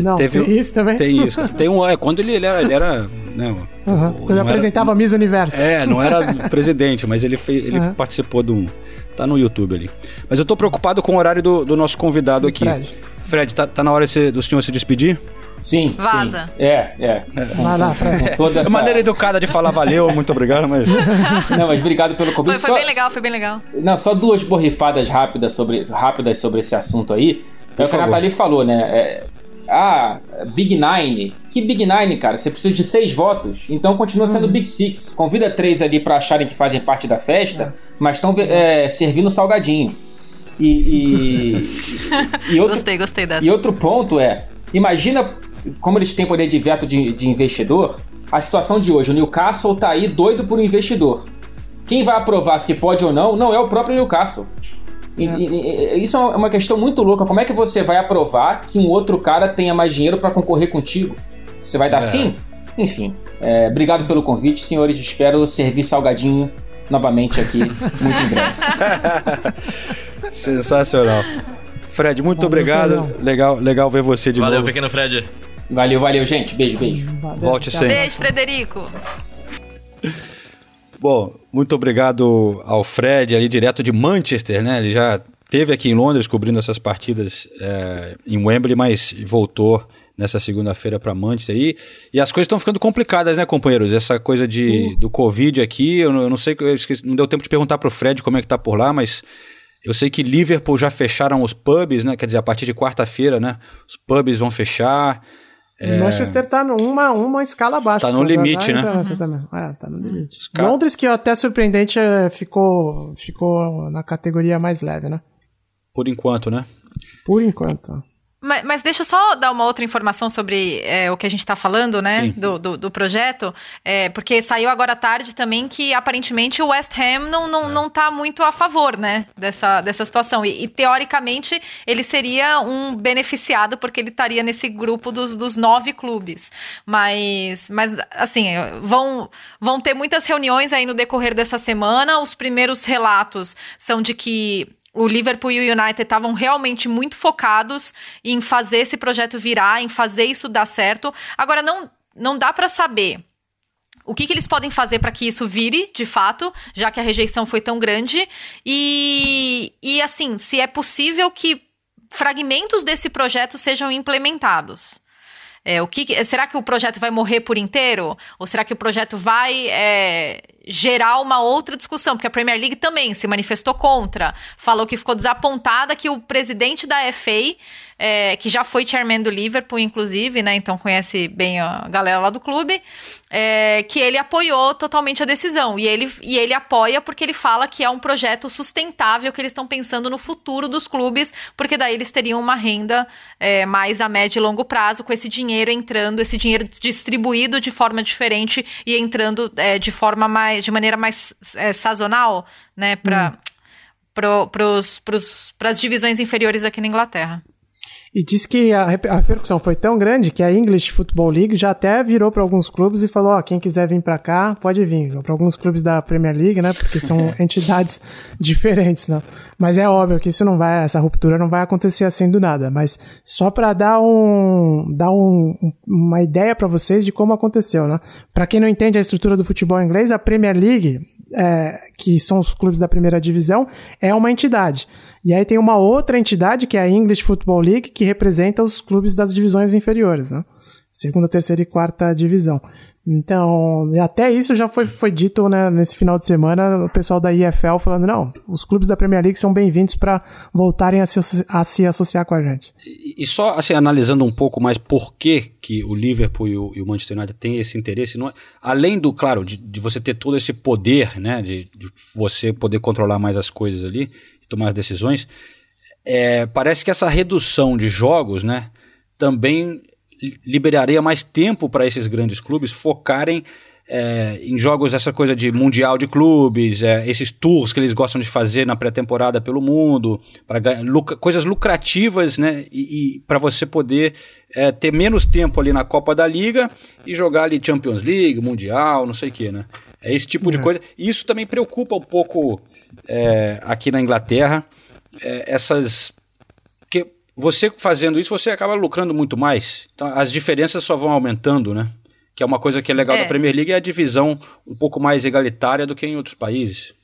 Speaker 9: Não, Teve tem isso também?
Speaker 5: Tem isso. Tem um, é, quando ele, ele era... Ele era né,
Speaker 9: uhum. o, quando apresentava era, Miss Universo.
Speaker 5: É, não era presidente, mas ele, fez, ele uhum. participou de um... Tá no YouTube ali. Mas eu tô preocupado com o horário do, do nosso convidado aqui. Fred. Fred, tá, tá na hora do senhor se despedir?
Speaker 8: Sim,
Speaker 6: Vaza.
Speaker 8: Sim. É, é.
Speaker 9: Vai lá,
Speaker 5: toda essa... É maneira educada de falar valeu, muito obrigado, mas...
Speaker 8: Não, mas obrigado pelo convite.
Speaker 6: Foi, foi só... bem legal, foi bem legal.
Speaker 8: Não, só duas borrifadas rápidas sobre, rápidas sobre esse assunto aí. Por é o que a Nathalie falou, né? É, ah, Big Nine. Que Big Nine, cara? Você precisa de seis votos. Então continua sendo uhum. Big Six. Convida três ali para acharem que fazem parte da festa, é. mas estão é, servindo salgadinho. E, e,
Speaker 6: e outro, gostei, gostei dessa.
Speaker 8: E outro ponto é: imagina como eles têm poder de veto de, de investidor, a situação de hoje, o Newcastle tá aí doido por um investidor. Quem vai aprovar se pode ou não, não é o próprio Newcastle. E, é. e, isso é uma questão muito louca. Como é que você vai aprovar que um outro cara tenha mais dinheiro para concorrer contigo? Você vai dar é. sim? Enfim, é, obrigado pelo convite, senhores. Espero servir salgadinho novamente aqui muito em breve.
Speaker 5: Sensacional. Fred, muito Valeu, obrigado. Legal, legal ver você de
Speaker 7: Valeu,
Speaker 5: novo.
Speaker 7: Valeu, pequeno Fred.
Speaker 8: Valeu, valeu, gente. Beijo, beijo.
Speaker 5: Valeu, Volte sempre.
Speaker 6: Beijo, Frederico.
Speaker 5: Bom, muito obrigado ao Fred, ali direto de Manchester, né? Ele já teve aqui em Londres cobrindo essas partidas é, em Wembley, mas voltou nessa segunda-feira para Manchester aí. E as coisas estão ficando complicadas, né, companheiros? Essa coisa de, uh. do Covid aqui, eu não, eu não sei, eu esqueci, não deu tempo de perguntar pro Fred como é que tá por lá, mas eu sei que Liverpool já fecharam os pubs, né? Quer dizer, a partir de quarta-feira, né? Os pubs vão fechar.
Speaker 9: É... Manchester tá numa uma escala abaixo.
Speaker 5: Tá no limite, né?
Speaker 9: Também. É, tá no limite. Londres, que até surpreendente, é, ficou, ficou na categoria mais leve, né?
Speaker 5: Por enquanto, né?
Speaker 9: Por enquanto.
Speaker 6: Mas, mas, deixa eu só dar uma outra informação sobre é, o que a gente está falando, né? Do, do, do, projeto. É, porque saiu agora à tarde também que aparentemente o West Ham não, não, não tá muito a favor, né? Dessa, dessa situação. E, e, teoricamente ele seria um beneficiado porque ele estaria nesse grupo dos, dos nove clubes. Mas, mas assim, vão, vão ter muitas reuniões aí no decorrer dessa semana. Os primeiros relatos são de que o Liverpool e o United estavam realmente muito focados em fazer esse projeto virar, em fazer isso dar certo. Agora, não, não dá para saber o que, que, eles podem fazer para que isso vire, de fato, já que a rejeição foi tão grande. E, e assim, se é possível que fragmentos desse projeto sejam implementados. É, o que, será que o projeto vai morrer por inteiro? Ou será que o projeto vai é, gerar uma outra discussão? Porque a Premier League também se manifestou contra, falou que ficou desapontada que o presidente da FA é, que já foi chairman do Liverpool, inclusive, né? Então conhece bem a galera lá do clube, é, que ele apoiou totalmente a decisão. E ele, e ele apoia porque ele fala que é um projeto sustentável, que eles estão pensando no futuro dos clubes, porque daí eles teriam uma renda é, mais a médio e longo prazo, com esse dinheiro entrando, esse dinheiro distribuído de forma diferente e entrando é, de forma mais, de maneira mais é, sazonal, né? Para hum. para as divisões inferiores aqui na Inglaterra.
Speaker 9: E disse que a, a, repercussão foi tão grande que a English Football League já até virou para alguns clubes e falou: ó, quem quiser vir para cá, pode vir. Para alguns clubes da Premier League, né? Porque são entidades diferentes, né? Mas é óbvio que isso não vai, essa ruptura não vai acontecer assim do nada. Mas só para dar um, dar um, uma ideia para vocês de como aconteceu, né? Para quem não entende a estrutura do futebol inglês, a Premier League é, que são os clubes da primeira divisão, é uma entidade. E aí tem uma outra entidade, que é a English Football League, que representa os clubes das divisões inferiores, né? Segunda, terceira e quarta divisão. Então, até isso já foi, foi dito né, nesse final de semana, o pessoal da IFL falando, não, os clubes da Premier League são bem-vindos para voltarem a se, a se associar com a gente.
Speaker 5: E, e, só assim, analisando um pouco mais por que, que o Liverpool e o, e o Manchester United têm esse interesse, não é, além do, claro, de, de, você ter todo esse poder, né, de, de, você poder controlar mais as coisas ali, tomar as decisões, é, parece que essa redução de jogos, né, também liberaria mais tempo para esses grandes clubes focarem é, em jogos, essa coisa de mundial de clubes, é, esses tours que eles gostam de fazer na pré-temporada pelo mundo, para luc coisas lucrativas, né? E, e para você poder é, ter menos tempo ali na Copa da Liga e jogar ali Champions League, Mundial, não sei o que, né? É esse tipo de uhum. coisa. E isso também preocupa um pouco é, aqui na Inglaterra, é, essas você fazendo isso, você acaba lucrando muito mais. Então, as diferenças só vão aumentando, né? Que é uma coisa que é legal é. da Premier League é a divisão um pouco mais egalitária do que em outros países.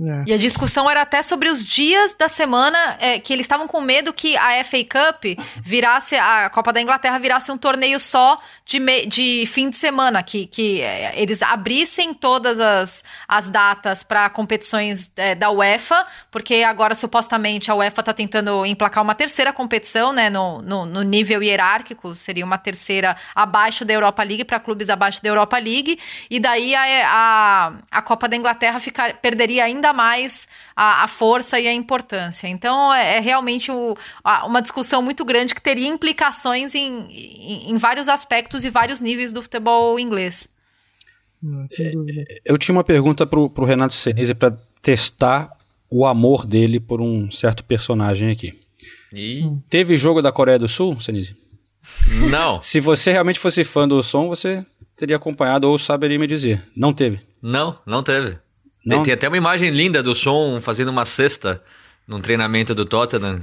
Speaker 6: É. E a discussão era até sobre os dias da semana é, que eles estavam com medo que a FA Cup virasse, a Copa da Inglaterra virasse um torneio só de, me, de fim de semana, que, que é, eles abrissem todas as, as datas para competições é, da UEFA, porque agora supostamente a UEFA está tentando emplacar uma terceira competição, né, no, no, no, nível hierárquico, seria uma terceira abaixo da Europa League, para clubes abaixo da Europa League, e daí a, a, a Copa da Inglaterra ficar, perderia ainda ainda mais a, a força e a importância. Então, é, é realmente o, a, uma discussão muito grande que teria implicações em, em, em vários aspectos e vários níveis do futebol inglês.
Speaker 5: Hum, Eu tinha uma pergunta para o Renato Senise para testar o amor dele por um certo personagem aqui. E... Teve jogo da Coreia do Sul, Senise?
Speaker 7: Não.
Speaker 5: Se você realmente fosse fã do som, você teria acompanhado ou saberia me dizer. Não teve.
Speaker 7: Não, não teve. Não... Tem até uma imagem linda do som fazendo uma cesta num treinamento do Tottenham.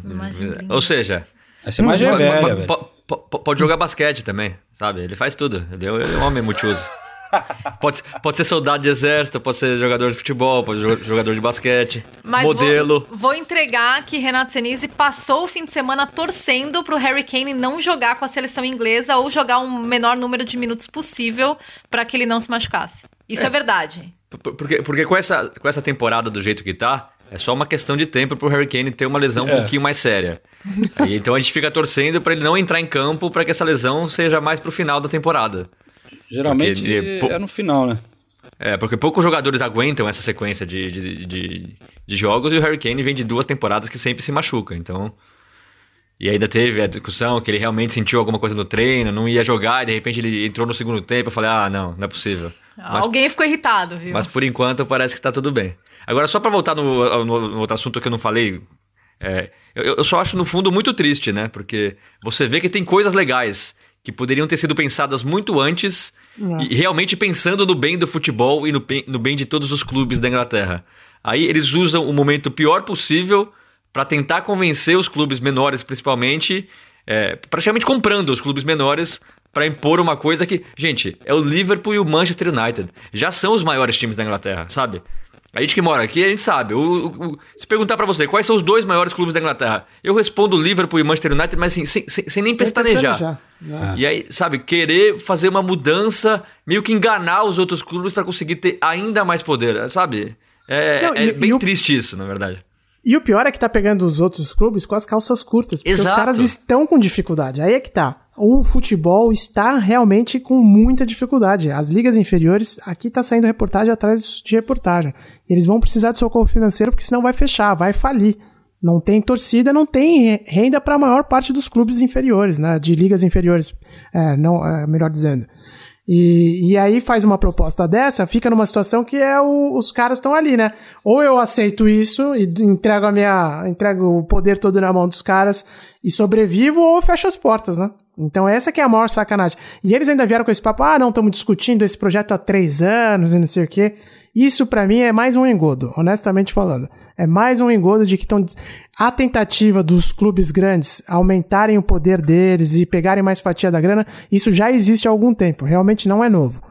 Speaker 7: Ou seja.
Speaker 5: Essa imagem é velha, velho.
Speaker 7: Pode jogar basquete também, sabe? Ele faz tudo. Ele é um homem multiuso. Pode, pode ser soldado de exército, pode ser jogador de futebol, pode ser jogador de basquete, Mas modelo.
Speaker 6: Vou, vou, entregar que Renato Senise passou o fim de semana torcendo pro Harry Kane não jogar com a seleção inglesa ou jogar um menor número de minutos possível para que ele não se machucasse. Isso é, é verdade.
Speaker 7: Porque, porque com, essa, com essa temporada do jeito que tá, é só uma questão de tempo pro Harry Kane ter uma lesão um é. pouquinho mais séria. Aí, então a gente fica torcendo para ele não entrar em campo para que essa lesão seja mais pro final da temporada.
Speaker 5: Geralmente porque, é no final, né?
Speaker 7: É, porque poucos jogadores aguentam essa sequência de, de, de, de, jogos e o Harry Kane vem de duas temporadas que sempre se machuca, então... E ainda teve a discussão que ele realmente sentiu alguma coisa no treino, não ia jogar, e de repente ele entrou no segundo tempo. Eu falei, ah, não, não é possível.
Speaker 6: Mas, Alguém ficou irritado, viu?
Speaker 7: Mas por enquanto parece que está tudo bem. Agora, só para voltar no, no, no, outro assunto que eu não falei, é, eu, eu só acho no fundo muito triste, né? Porque você vê que tem coisas legais que poderiam ter sido pensadas muito antes é. e realmente pensando no bem do futebol e no, no bem de todos os clubes da Inglaterra. Aí eles usam o momento pior possível para tentar convencer os clubes menores, principalmente, é, praticamente comprando os clubes menores para impor uma coisa que, gente, é o Liverpool e o Manchester United. Já são os maiores times da Inglaterra, sabe? A gente que mora aqui, a gente sabe. O, o, se perguntar para você quais são os dois maiores clubes da Inglaterra, eu respondo Liverpool e Manchester United, mas assim, sem, sem, sem nem sem pestanejar. pestanejar. É. E aí, sabe, querer fazer uma mudança, meio que enganar os outros clubes para conseguir ter ainda mais poder, sabe? É, Não, é e, bem e triste o... isso, na verdade.
Speaker 9: E o pior é que tá pegando os outros clubes com as calças curtas. Porque Exato. os caras estão com dificuldade. Aí é que tá. O futebol está realmente com muita dificuldade. As ligas inferiores, aqui tá saindo reportagem atrás de reportagem. Eles vão precisar de socorro financeiro porque senão vai fechar, vai falir. Não tem torcida, não tem renda para a maior parte dos clubes inferiores, né? De ligas inferiores, é, não, é, melhor dizendo. E, e aí faz uma proposta dessa, fica numa situação que é o, os caras estão ali, né? Ou eu aceito isso e entrego a minha. entrego o poder todo na mão dos caras e sobrevivo, ou fecho as portas, né? Então essa que é a maior sacanagem. E eles ainda vieram com esse papo, ah, não, estamos discutindo esse projeto há três anos e não sei o quê. Isso para mim é mais um engodo, honestamente falando. É mais um engodo de que estão a tentativa dos clubes grandes aumentarem o poder deles e pegarem mais fatia da grana, isso já existe há algum tempo, realmente não é novo.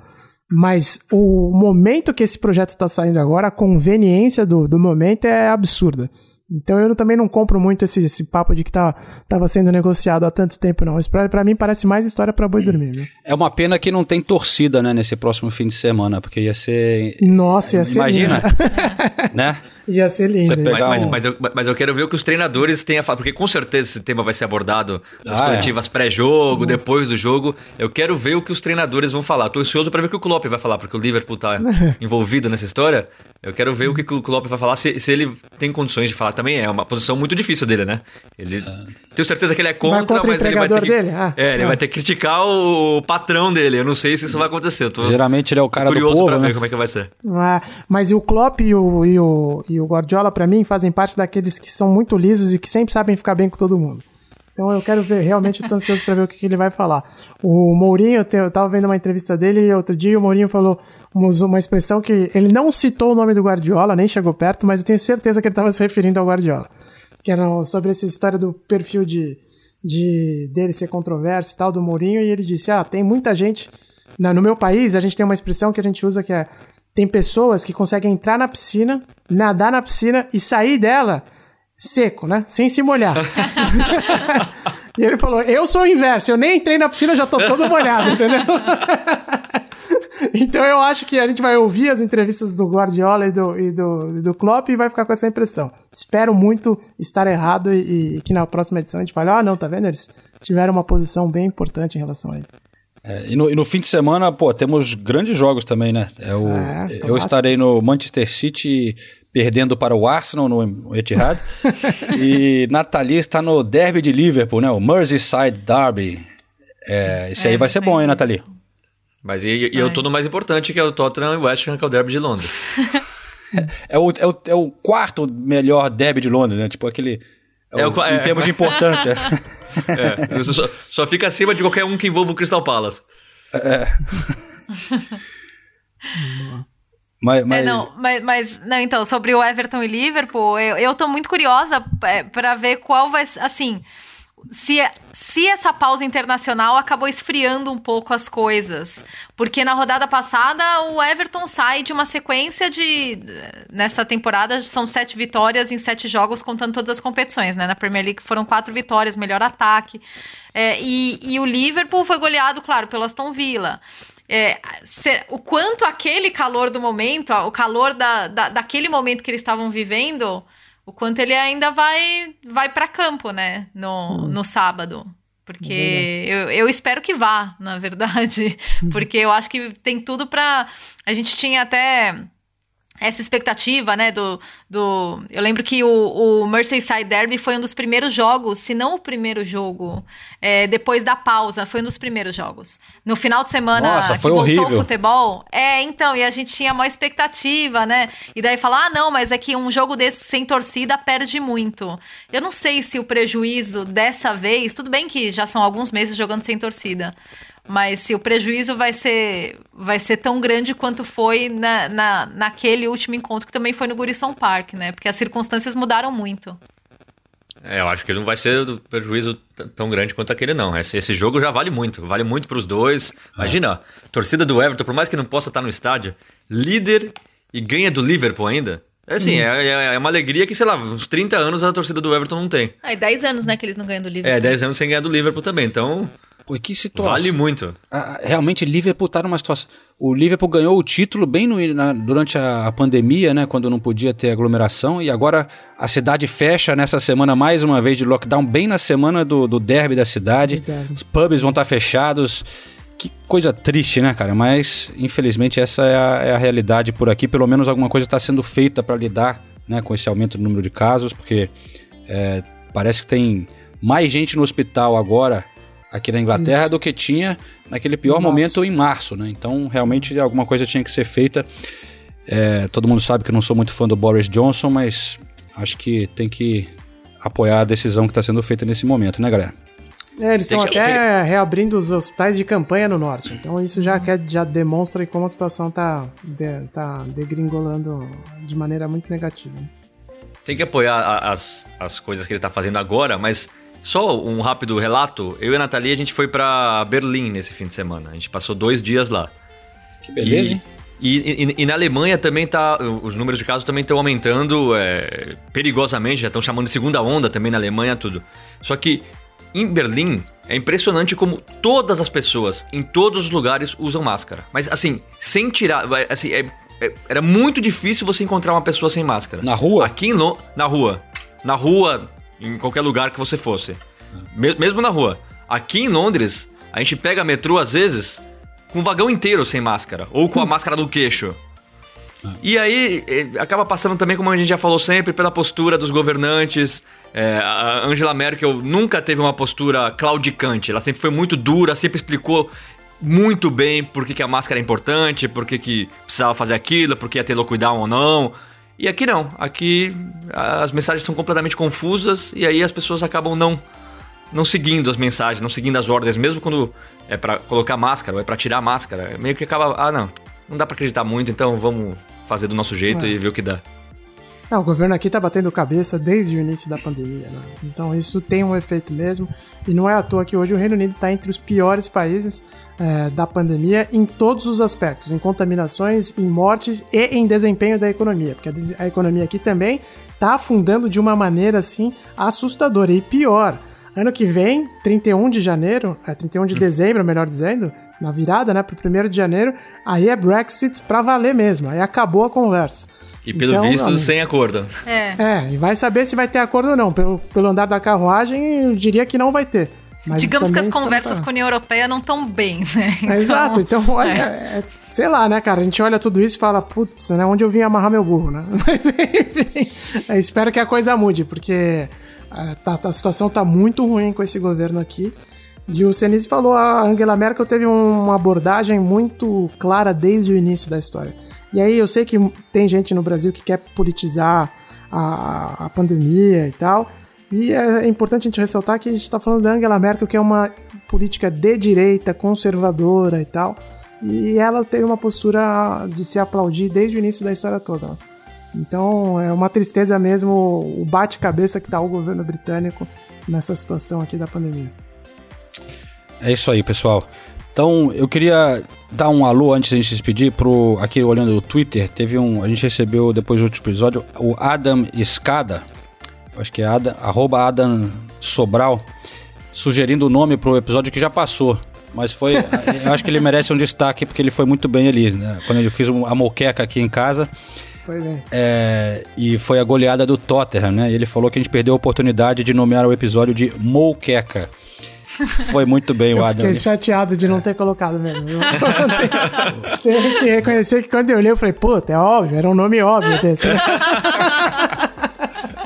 Speaker 9: Mas o momento que esse projeto está saindo agora, a conveniência do, do momento é absurda. Então eu também não compro muito esse, esse papo de que tá, tava sendo negociado há tanto tempo, não. Isso pra, pra mim parece mais história para boi dormir. Né?
Speaker 5: É uma pena que não tem torcida, né, nesse próximo fim de semana, porque ia ser.
Speaker 9: Nossa, ia ser.
Speaker 5: Imagina, né?
Speaker 9: Ia ser lindo.
Speaker 7: Mas, mas, mas, eu, mas eu quero ver o que os treinadores têm a falar, porque com certeza esse tema vai ser abordado nas ah, é. coletivas é. pré-jogo, uhum. depois do jogo. Eu quero ver o que os treinadores vão falar. Tô ansioso para ver o que o Klopp vai falar, porque o Liverpool tá envolvido nessa história. Eu quero ver o que o Klopp vai falar, se, se ele tem condições de falar também. É uma posição muito difícil dele, né? Ele, é. Tenho certeza que ele é contra, contra mas ele vai ter que, dele? Ah, é, ele vai ter que criticar o patrão dele. Eu não sei se isso vai acontecer.
Speaker 5: Geralmente ele é o cara do povo,
Speaker 7: curioso pra
Speaker 5: né?
Speaker 7: ver como é que vai ser.
Speaker 9: Ah, mas o Klopp e o, e o, e o Guardiola, para mim, fazem parte daqueles que são muito lisos e que sempre sabem ficar bem com todo mundo. Então eu quero ver, realmente eu tô ansioso para ver o que, que, ele vai falar. O Mourinho, eu tava vendo uma entrevista dele outro dia, o Mourinho falou uma expressão que ele não citou o nome do Guardiola, nem chegou perto, mas eu tenho certeza que ele estava se referindo ao Guardiola. Que era sobre essa história do perfil de, de dele ser controverso e tal, do Mourinho, e ele disse: Ah, tem muita gente. no meu país, a gente tem uma expressão que a gente usa que é: tem pessoas que conseguem entrar na piscina, nadar na piscina e sair dela seco, né? Sem se molhar. e ele falou: Eu sou o inverso, eu nem entrei na piscina, já tô todo molhado, entendeu? então eu acho que a gente vai ouvir as entrevistas do Guardiola e do, e do, do Klopp e vai ficar com essa impressão. Espero muito estar errado e, e que na próxima edição a gente fale: Ah, não, tá vendo? Eles tiveram uma posição bem importante em relação a isso.
Speaker 5: É, e, no, e, no, fim de semana, pô, temos grandes jogos também, né? É o, é, eu estarei no Manchester City perdendo para o Arsenal no Etihad. e Nathalie está no derby de Liverpool, né? O Merseyside Derby. É, esse aí é, vai ser bom, hein, Nathalie?
Speaker 7: Mas e, e eu tô no mais importante, que é o Tottenham e West Ham, que é o derby de Londres.
Speaker 5: é, o, é, o, é o quarto melhor derby de Londres, né? Tipo aquele... É, é o, em termos de importância.
Speaker 7: é, só, só, fica acima de qualquer um que envolva o Crystal Palace. É.
Speaker 6: Mas, mas... É, não, mas, mas, não, então, sobre o Everton e Liverpool, eu, eu tô muito curiosa é, para ver qual vai. Assim, se, se essa pausa internacional acabou esfriando um pouco as coisas. Porque na rodada passada o Everton sai de uma sequência de. Nessa temporada são sete vitórias em sete jogos, contando todas as competições, né? Na Premier League foram quatro vitórias, melhor ataque. É, e, e o Liverpool foi goleado, claro, pelo Aston Villa. É, ser, o quanto aquele calor do momento, o calor da, da, daquele momento que eles estavam vivendo, o quanto ele ainda vai vai para campo, né? No, hum. no sábado. Porque eu, eu espero que vá, na verdade. Porque eu acho que tem tudo para A gente tinha até essa expectativa, né, do, do... Eu lembro que o, o Merseyside Derby foi um dos primeiros jogos, se não o primeiro jogo, é, depois da pausa, foi um dos primeiros jogos. No final de semana
Speaker 5: Nossa,
Speaker 6: que
Speaker 5: foi
Speaker 6: voltou
Speaker 5: horrível.
Speaker 6: o futebol. É, então, e a gente tinha maior expectativa, né? E daí falar, ah, não, mas é que um jogo desse sem torcida perde muito. Eu não sei se o prejuízo dessa vez, tudo bem que já são alguns meses jogando sem torcida, mas se o prejuízo vai ser, vai ser tão grande quanto foi na, na, naquele último encontro, que também foi no Gurisson Park, né? Porque as circunstâncias mudaram muito.
Speaker 7: É, eu acho que não vai ser um prejuízo tão grande quanto aquele, não. Esse, esse jogo já vale muito, vale muito pros dois. Imagina, a torcida do Everton, por mais que não possa estar no estádio, líder e ganha do Liverpool ainda. É assim, é, é- é uma alegria que, sei lá, uns 30 anos a torcida do Everton não tem.
Speaker 6: Aí, 10 anos, né, que eles não ganham do Liverpool.
Speaker 7: É, 10 anos sem ganhar do Liverpool também, então
Speaker 5: Pô, que situação.
Speaker 7: vale muito.
Speaker 5: Ah, realmente Liverpool tá numa situação. O Liverpool ganhou o título bem no- na- durante a, a pandemia, né? Quando não podia ter aglomeração. E agora a cidade fecha nessa semana mais uma vez de lockdown, bem na semana do, do derby da cidade.
Speaker 9: Verdade.
Speaker 5: Os pubs vão estar fechados. Que coisa triste, né, cara? Mas infelizmente essa é a, é a realidade por aqui. Pelo menos alguma coisa está sendo feita para lidar né, com esse aumento do número de casos, porque é, parece que tem mais gente no hospital agora aqui na Inglaterra
Speaker 9: Isso.
Speaker 5: do que tinha naquele pior
Speaker 9: março.
Speaker 5: momento em março, né? Então, realmente, alguma coisa tinha que ser feita. É, todo mundo sabe que eu não sou muito fã do Boris Johnson, mas acho que tem que apoiar a decisão que está sendo feita nesse momento, né, galera?
Speaker 9: É, eles estão até reabrindo os hospitais de campanha no norte. Então isso já, quer, já demonstra como a situação tá, de- tá degringolando de maneira muito negativa. né?
Speaker 7: Tem que apoiar a- as, as coisas que ele tá fazendo agora, mas só um rápido relato. Eu e a Nathalie, a gente foi pra Berlim nesse fim de semana. A gente passou dois dias lá.
Speaker 5: Que beleza,
Speaker 7: e,
Speaker 5: hein?
Speaker 7: E, e- e na Alemanha também tá. Os números de casos também estão aumentando é, perigosamente, já estão chamando de segunda onda também na Alemanha, tudo. Só que em Berlim é impressionante como todas as pessoas, em todos os lugares, usam máscara. Mas assim, sem tirar. Assim, é- é- era muito difícil você encontrar uma pessoa sem máscara.
Speaker 5: Na rua?
Speaker 7: Aqui em Lo Na rua. Na rua, em qualquer lugar que você fosse. Me- mesmo na rua. Aqui em Londres, a gente pega metrô às vezes com o vagão inteiro sem máscara. Ou com a máscara no queixo. E aí, eh, acaba passando também, como a gente já falou sempre, pela postura dos governantes. É, a Angela Merkel nunca teve uma postura claudicante. Ela sempre foi muito dura, sempre explicou muito bem por que, que a máscara é importante, por que, que precisava fazer aquilo, por que ia ter lockdown ou não. E aqui não. Aqui as mensagens são completamente confusas e aí as pessoas acabam não não seguindo as mensagens, não seguindo as ordens, mesmo quando é pra colocar máscara ou é pra tirar a máscara. Meio que acaba, ah, não, não dá pra acreditar muito, então vamos fazer do nosso jeito
Speaker 9: É.
Speaker 7: e ver o que dá.
Speaker 9: Ah, o governo aqui tá batendo cabeça desde o início da pandemia, né? Então isso tem um efeito mesmo. E não é à toa que hoje o Reino Unido está entre os piores países é, da pandemia em todos os aspectos, em contaminações, em mortes e em desempenho da economia. Porque a, economia aqui também tá afundando de uma maneira assim assustadora. E pior, ano que vem, 31 de janeiro, é 31 de dezembro, melhor dizendo, na virada, né, pro 1 de janeiro, aí é Brexit pra valer mesmo. Aí acabou a conversa.
Speaker 7: E pelo
Speaker 9: Então,
Speaker 7: visto,
Speaker 9: amigo,
Speaker 7: sem acordo.
Speaker 6: É.
Speaker 9: é, e vai saber se vai ter acordo ou não. Pelo, pelo andar da carruagem, eu diria que não vai ter. Mas
Speaker 6: Digamos que as conversas com a. União Europeia não estão bem, né?
Speaker 9: É, exato, então olha,
Speaker 6: é.
Speaker 9: é, sei lá, né, cara? A gente olha tudo isso e fala, putz, né? Onde eu vim amarrar meu burro, né? Mas enfim, é, espero que a coisa mude, porque é, tá- tá- a situação tá muito ruim com esse governo aqui. E o Senise falou, a Angela Merkel teve um- uma abordagem muito clara desde o início da história. E aí eu sei que tem gente no Brasil que quer politizar a, a pandemia e tal. E é importante a gente ressaltar que a gente está falando da Angela Merkel, que é uma política de direita, conservadora e tal. E ela teve uma postura de se aplaudir desde o início da história toda. né? Então é uma tristeza mesmo o bate-cabeça que está o governo britânico nessa situação aqui da pandemia.
Speaker 5: É isso aí, pessoal. Então, eu queria dar um alô antes de a gente se despedir pro aqui olhando o Twitter, teve um, a gente recebeu depois do último episódio o Adam Escada, acho que é Adam, arroba Adam Sobral, sugerindo o nome pro episódio que já passou. Mas foi, eu acho que ele merece um destaque porque ele foi muito bem ali, né? Quando ele fez a moqueca aqui em casa,
Speaker 9: Foi bem.
Speaker 5: é, e foi a goleada do Tottenham, né? E ele falou que a gente perdeu a oportunidade de nomear o episódio de Mouqueca. Foi muito bem o
Speaker 9: Eu
Speaker 5: Adam.
Speaker 9: fiquei chateado de não ter colocado mesmo. tenho que reconhecer que quando eu li, eu falei, puta, é óbvio, era um nome óbvio desse.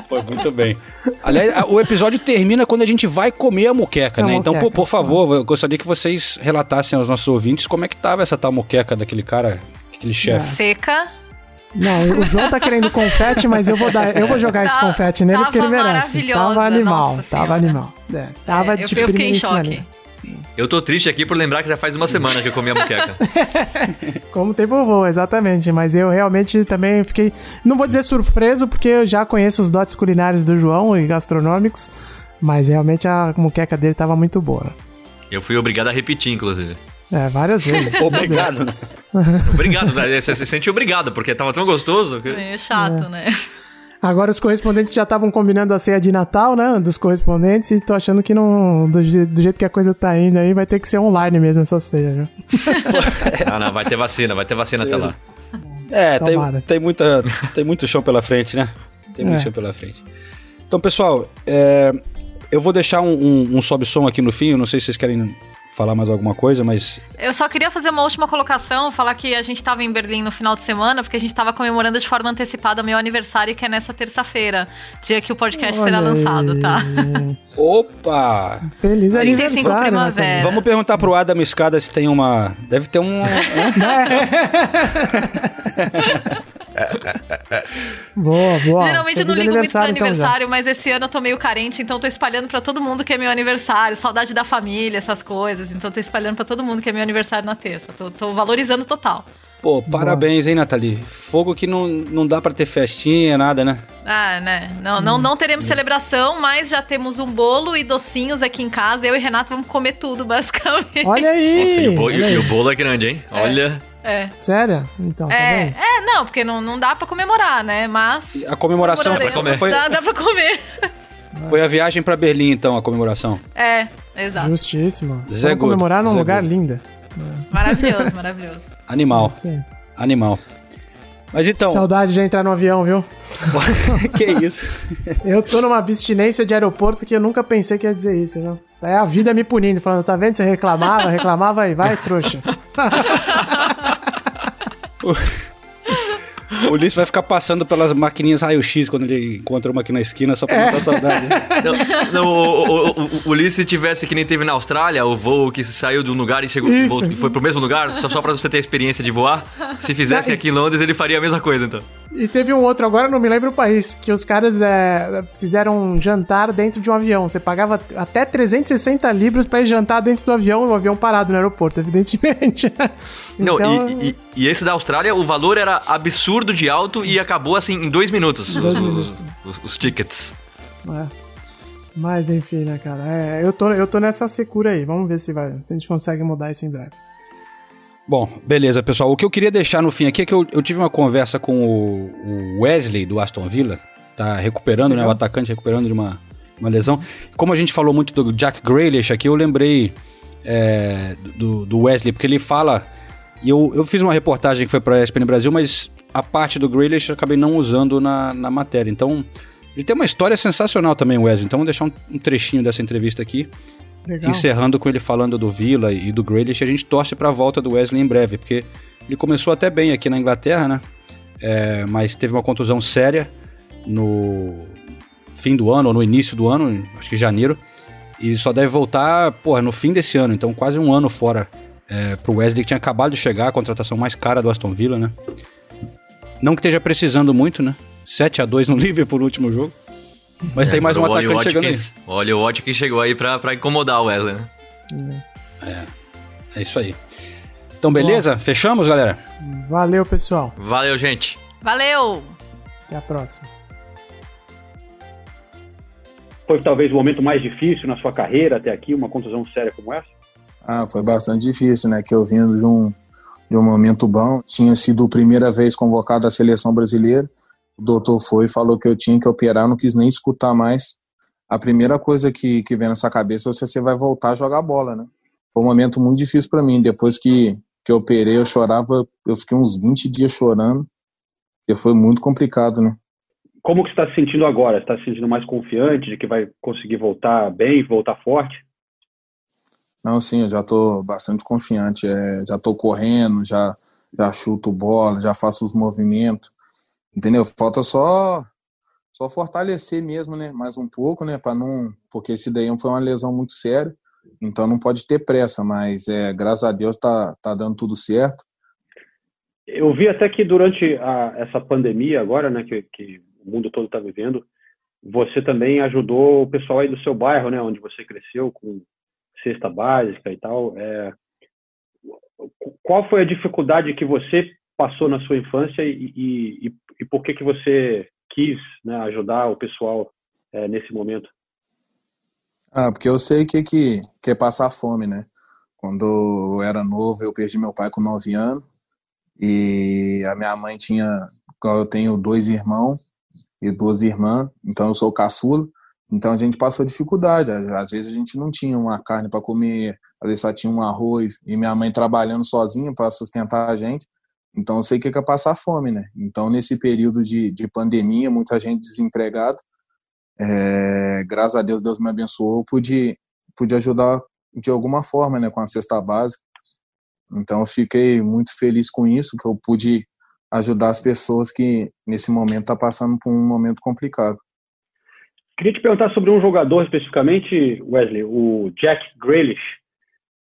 Speaker 5: Foi muito bem. Aliás, o episódio termina quando a gente vai comer a moqueca,
Speaker 9: A
Speaker 5: né? Então, por, por favor, eu gostaria que vocês relatassem aos nossos ouvintes como é que tava essa tal moqueca daquele cara, aquele chefe.
Speaker 6: Seca.
Speaker 9: Não, o João tá querendo confete, mas eu vou dar, eu vou jogar esse confete nele porque ele
Speaker 6: tava
Speaker 9: merece. Tava animal,
Speaker 6: nossa
Speaker 9: tava
Speaker 6: senhora.
Speaker 9: animal. É, tava
Speaker 6: É,
Speaker 9: de
Speaker 6: eu, eu fiquei em choque.
Speaker 9: linha.
Speaker 7: Eu tô triste aqui por lembrar que já faz uma semana que eu comi a muqueca.
Speaker 9: Como o tempo voa, exatamente. Mas eu realmente também fiquei. Não vou dizer surpreso, porque eu já conheço os dotes culinários do João e gastronômicos. Mas realmente a muqueca dele tava muito boa.
Speaker 7: Eu fui obrigado a repetir, inclusive.
Speaker 9: É, várias vezes.
Speaker 5: Obrigado, né?
Speaker 7: Obrigado, né? você se sente obrigado, porque tava tão gostoso. que-
Speaker 6: É chato, né?
Speaker 9: Agora os correspondentes já estavam combinando a ceia de Natal, né? Dos correspondentes, e tô achando que não. Do, do jeito que a coisa tá indo aí, vai ter que ser online mesmo essa ceia, viu?
Speaker 7: Ah, não, vai ter vacina, vai ter vacina até lá.
Speaker 5: É, tem, tem, muita, tem muito chão pela frente, né? Tem muito
Speaker 9: É.
Speaker 5: chão pela frente. Então, pessoal, é, eu vou deixar um, um, um sobe-som aqui no fim. Eu não sei se vocês querem falar mais alguma coisa, mas
Speaker 6: Eu só queria fazer uma última colocação, falar que a gente tava em Berlim no final de semana, porque a gente tava comemorando de forma antecipada o meu aniversário, que é nessa terça-feira, dia que o podcast será
Speaker 9: Olha
Speaker 6: lançado,
Speaker 9: aí.
Speaker 6: tá?
Speaker 5: Opa!
Speaker 9: Feliz
Speaker 6: 35
Speaker 9: aniversário, né,
Speaker 6: primavera.
Speaker 5: Vamos perguntar pro Adam Escada se tem uma. Deve ter um.
Speaker 9: Boa, boa.
Speaker 6: Geralmente eu não ligo muito pro
Speaker 9: então,
Speaker 6: aniversário, mas esse ano eu tô meio carente, então tô espalhando pra todo mundo que é meu aniversário, saudade da família, essas coisas. Então tô espalhando pra todo mundo que é meu aniversário na terça. Tô, tô valorizando total.
Speaker 5: Pô, parabéns, hein, Nathalie? Fogo que não, não dá pra ter festinha, nada, né?
Speaker 6: Ah, né? Não, não, não teremos celebração, mas já temos um bolo e docinhos aqui em casa. Eu e Renato vamos comer tudo, basicamente.
Speaker 9: Olha aí!
Speaker 7: Nossa, e o, bolo,
Speaker 9: olha
Speaker 7: e o bolo é grande, hein? Olha.
Speaker 6: É.
Speaker 9: Sério? Então, tá
Speaker 6: É,
Speaker 9: vendo?
Speaker 6: é, não, porque não, não dá pra comemorar, né? Mas.
Speaker 5: A comemoração foi,
Speaker 6: comemoraremos.
Speaker 5: foi,
Speaker 6: Dá, dá pra comer.
Speaker 5: foi a viagem pra Berlim, então, a comemoração.
Speaker 6: É, exato.
Speaker 9: Justíssimo.
Speaker 5: Zé
Speaker 9: Vamos comemorar num
Speaker 5: Zé
Speaker 9: lugar
Speaker 5: Good.
Speaker 9: lindo.
Speaker 6: Maravilhoso, maravilhoso.
Speaker 5: Animal,
Speaker 9: Sim.
Speaker 5: animal. Mas então,
Speaker 9: Saudade de entrar no avião, viu?
Speaker 5: que isso?
Speaker 9: Eu tô numa abstinência de aeroporto que eu nunca pensei que ia dizer isso, viu? É a vida me punindo, falando, tá vendo? Você reclamava, reclamava aí, vai, trouxa.
Speaker 5: O Ulisses vai ficar passando pelas maquininhas raio-x quando ele encontra uma aqui na esquina só pra
Speaker 9: É.
Speaker 5: matar saudade.
Speaker 7: Não, não, o, o, o, o Ulisses, se tivesse que nem teve na Austrália, o voo que saiu de um lugar e chegou,
Speaker 9: Isso.
Speaker 7: e foi pro mesmo lugar, só, só pra você ter a experiência de voar, se fizessem aqui em Londres, ele faria a mesma coisa, então.
Speaker 9: E teve um outro, agora não me lembro o país, que os caras é, fizeram um jantar dentro de um avião. Você pagava até 360 libras pra ir jantar dentro do avião, o avião parado no aeroporto, evidentemente.
Speaker 7: Não,
Speaker 9: Então,
Speaker 7: e, e- e esse da Austrália, o valor era absurdo de alto e acabou assim em dois minutos,
Speaker 9: Dois
Speaker 7: os,
Speaker 9: minutos.
Speaker 7: os- os- os tickets.
Speaker 9: É. Mas enfim, né, cara? É, eu, tô, eu tô nessa secura aí. Vamos ver se, vai, se a gente consegue mudar isso em breve.
Speaker 5: Bom, beleza, pessoal. O que eu queria deixar no fim aqui é que eu, eu tive uma conversa com o, o Wesley do Aston Villa. Tá recuperando, né? O atacante recuperando de uma, uma lesão. Como a gente falou muito do Jack Grealish aqui, eu lembrei é, do, do Wesley, porque ele fala. E eu, eu fiz uma reportagem que foi pra ESPN Brasil, mas a parte do Grealish eu acabei não usando na, na matéria. Então, ele tem uma história sensacional também, o Wesley. Então, vou deixar um, um trechinho dessa entrevista aqui.
Speaker 9: Legal.
Speaker 5: Encerrando com ele falando do Villa e do Grealish, a gente torce para a volta do Wesley em breve, porque ele começou até bem aqui na Inglaterra, né? É, mas teve uma contusão séria no fim do ano ou no início do ano, acho que janeiro, e só deve voltar, porra, no fim desse ano, então quase um ano fora é, pro Wesley, que tinha acabado de chegar, a contratação mais cara do Aston Villa, né? Não que esteja precisando muito, né? 7 a 2 no Liverpool no último jogo. Mas tem mais um atacante chegando aí.
Speaker 7: Watkins- Olha o Watkins chegou aí pra, pra incomodar o Wesley, né?
Speaker 5: É isso aí. Então, beleza? Fechamos, galera?
Speaker 9: Valeu, pessoal.
Speaker 7: Valeu, gente.
Speaker 6: Valeu!
Speaker 9: Até a próxima.
Speaker 10: Foi talvez o momento mais difícil na sua carreira até aqui, uma contusão séria como essa?
Speaker 11: Ah, foi bastante difícil, né? Que eu vindo de um, de um momento bom. Tinha sido a primeira vez convocado à seleção brasileira. O doutor foi e falou que eu tinha que operar, não quis nem escutar mais. A primeira coisa que, que vem nessa cabeça é se você vai voltar a jogar bola, né? Foi um momento muito difícil para mim. Depois que, que eu operei, eu chorava, eu fiquei uns 20 dias chorando, porque foi muito complicado, né?
Speaker 10: Como que você está se sentindo agora? Está se sentindo mais confiante de que vai conseguir voltar bem, voltar forte?
Speaker 11: Não, sim, eu já estou bastante confiante. É, já estou correndo, já, já chuto bola, já faço os movimentos. Entendeu? Falta só só fortalecer mesmo, né? Mais um pouco, né? Para não, porque esse daí foi uma lesão muito séria, então não pode ter pressa. Mas é, graças a Deus tá tá dando tudo certo.
Speaker 10: Eu vi até que durante a, essa pandemia agora, né, que, que o mundo todo está vivendo, você também ajudou o pessoal aí do seu bairro, né, onde você cresceu com cesta básica e tal. É, qual foi a dificuldade que você passou na sua infância e, e, e por que que você quis né, ajudar o pessoal é, nesse momento?
Speaker 11: Ah, porque eu sei que, que, que é passar fome, né? Quando eu era novo, eu perdi meu pai com 9 anos e a minha mãe tinha, eu tenho dois irmãos e duas irmãs, então eu sou caçula, então a gente passou dificuldade. Às vezes a gente não tinha uma carne para comer, às vezes só tinha um arroz e minha mãe trabalhando sozinha para sustentar a gente. Então eu sei que é passar fome, né? Então nesse período de, de pandemia, muita gente desempregada, é, graças a Deus Deus me abençoou, pude pude ajudar de alguma forma, né, com a cesta básica. Então fiquei muito feliz com isso, que eu pude ajudar as pessoas que nesse momento tá passando por um momento complicado.
Speaker 10: Queria te perguntar sobre um jogador especificamente, Wesley, o Jack Grealish,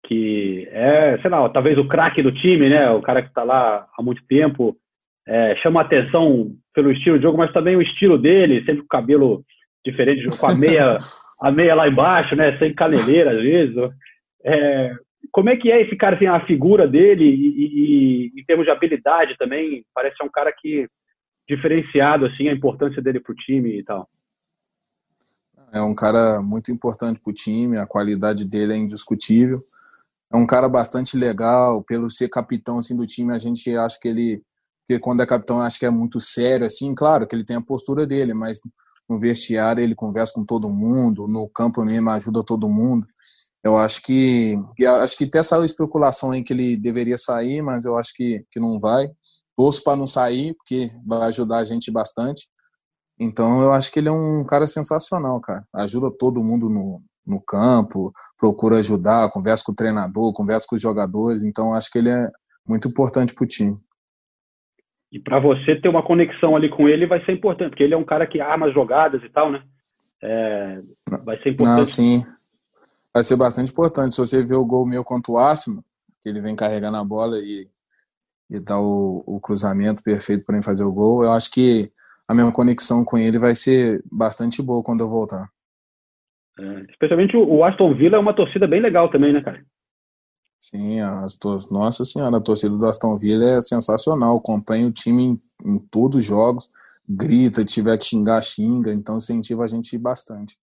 Speaker 10: que é, sei lá, talvez o craque do time, né? O cara que está lá há muito tempo, é, chama atenção pelo estilo de jogo, mas também o estilo dele, sempre com o cabelo diferente, com a meia, a meia lá embaixo, né? Sem caneleira às vezes. É, como é que é esse cara, assim, a figura dele e, e, e, em termos de habilidade também? Parece ser um cara que diferenciado, assim, a importância dele para o time e tal.
Speaker 11: É um cara muito importante para o time, a qualidade dele é indiscutível é um cara bastante legal, pelo ser capitão assim do time, a gente acha que ele que quando é capitão acho que é muito sério assim, claro que ele tem a postura dele, mas no vestiário ele conversa com todo mundo, no campo mesmo ajuda todo mundo. Eu acho que acho que tem essa especulação aí que ele deveria sair, mas eu acho que, que não vai. Torço para não sair, porque vai ajudar a gente bastante. Então eu acho que ele é um cara sensacional, cara. Ajuda todo mundo no, no campo, procura ajudar, conversa com o treinador, conversa com os jogadores. Então, acho que ele é muito importante para o time.
Speaker 10: E para você ter uma conexão ali com ele vai ser importante, porque ele é um cara que arma as jogadas e tal, né? É, vai ser importante. Não,
Speaker 11: sim. Vai ser bastante importante. Se você ver o gol meu contra o Arsenal, que ele vem carregando a bola e, e dá o, o cruzamento perfeito para ele fazer o gol, eu acho que a minha conexão com ele vai ser bastante boa quando eu voltar.
Speaker 10: É, especialmente o Aston Villa é uma torcida bem legal também, né, cara?
Speaker 11: Sim, as tor nossa senhora, a torcida do Aston Villa é sensacional, acompanha o time em, em todos os jogos, grita, tiver que xingar, xinga, então incentiva a gente bastante.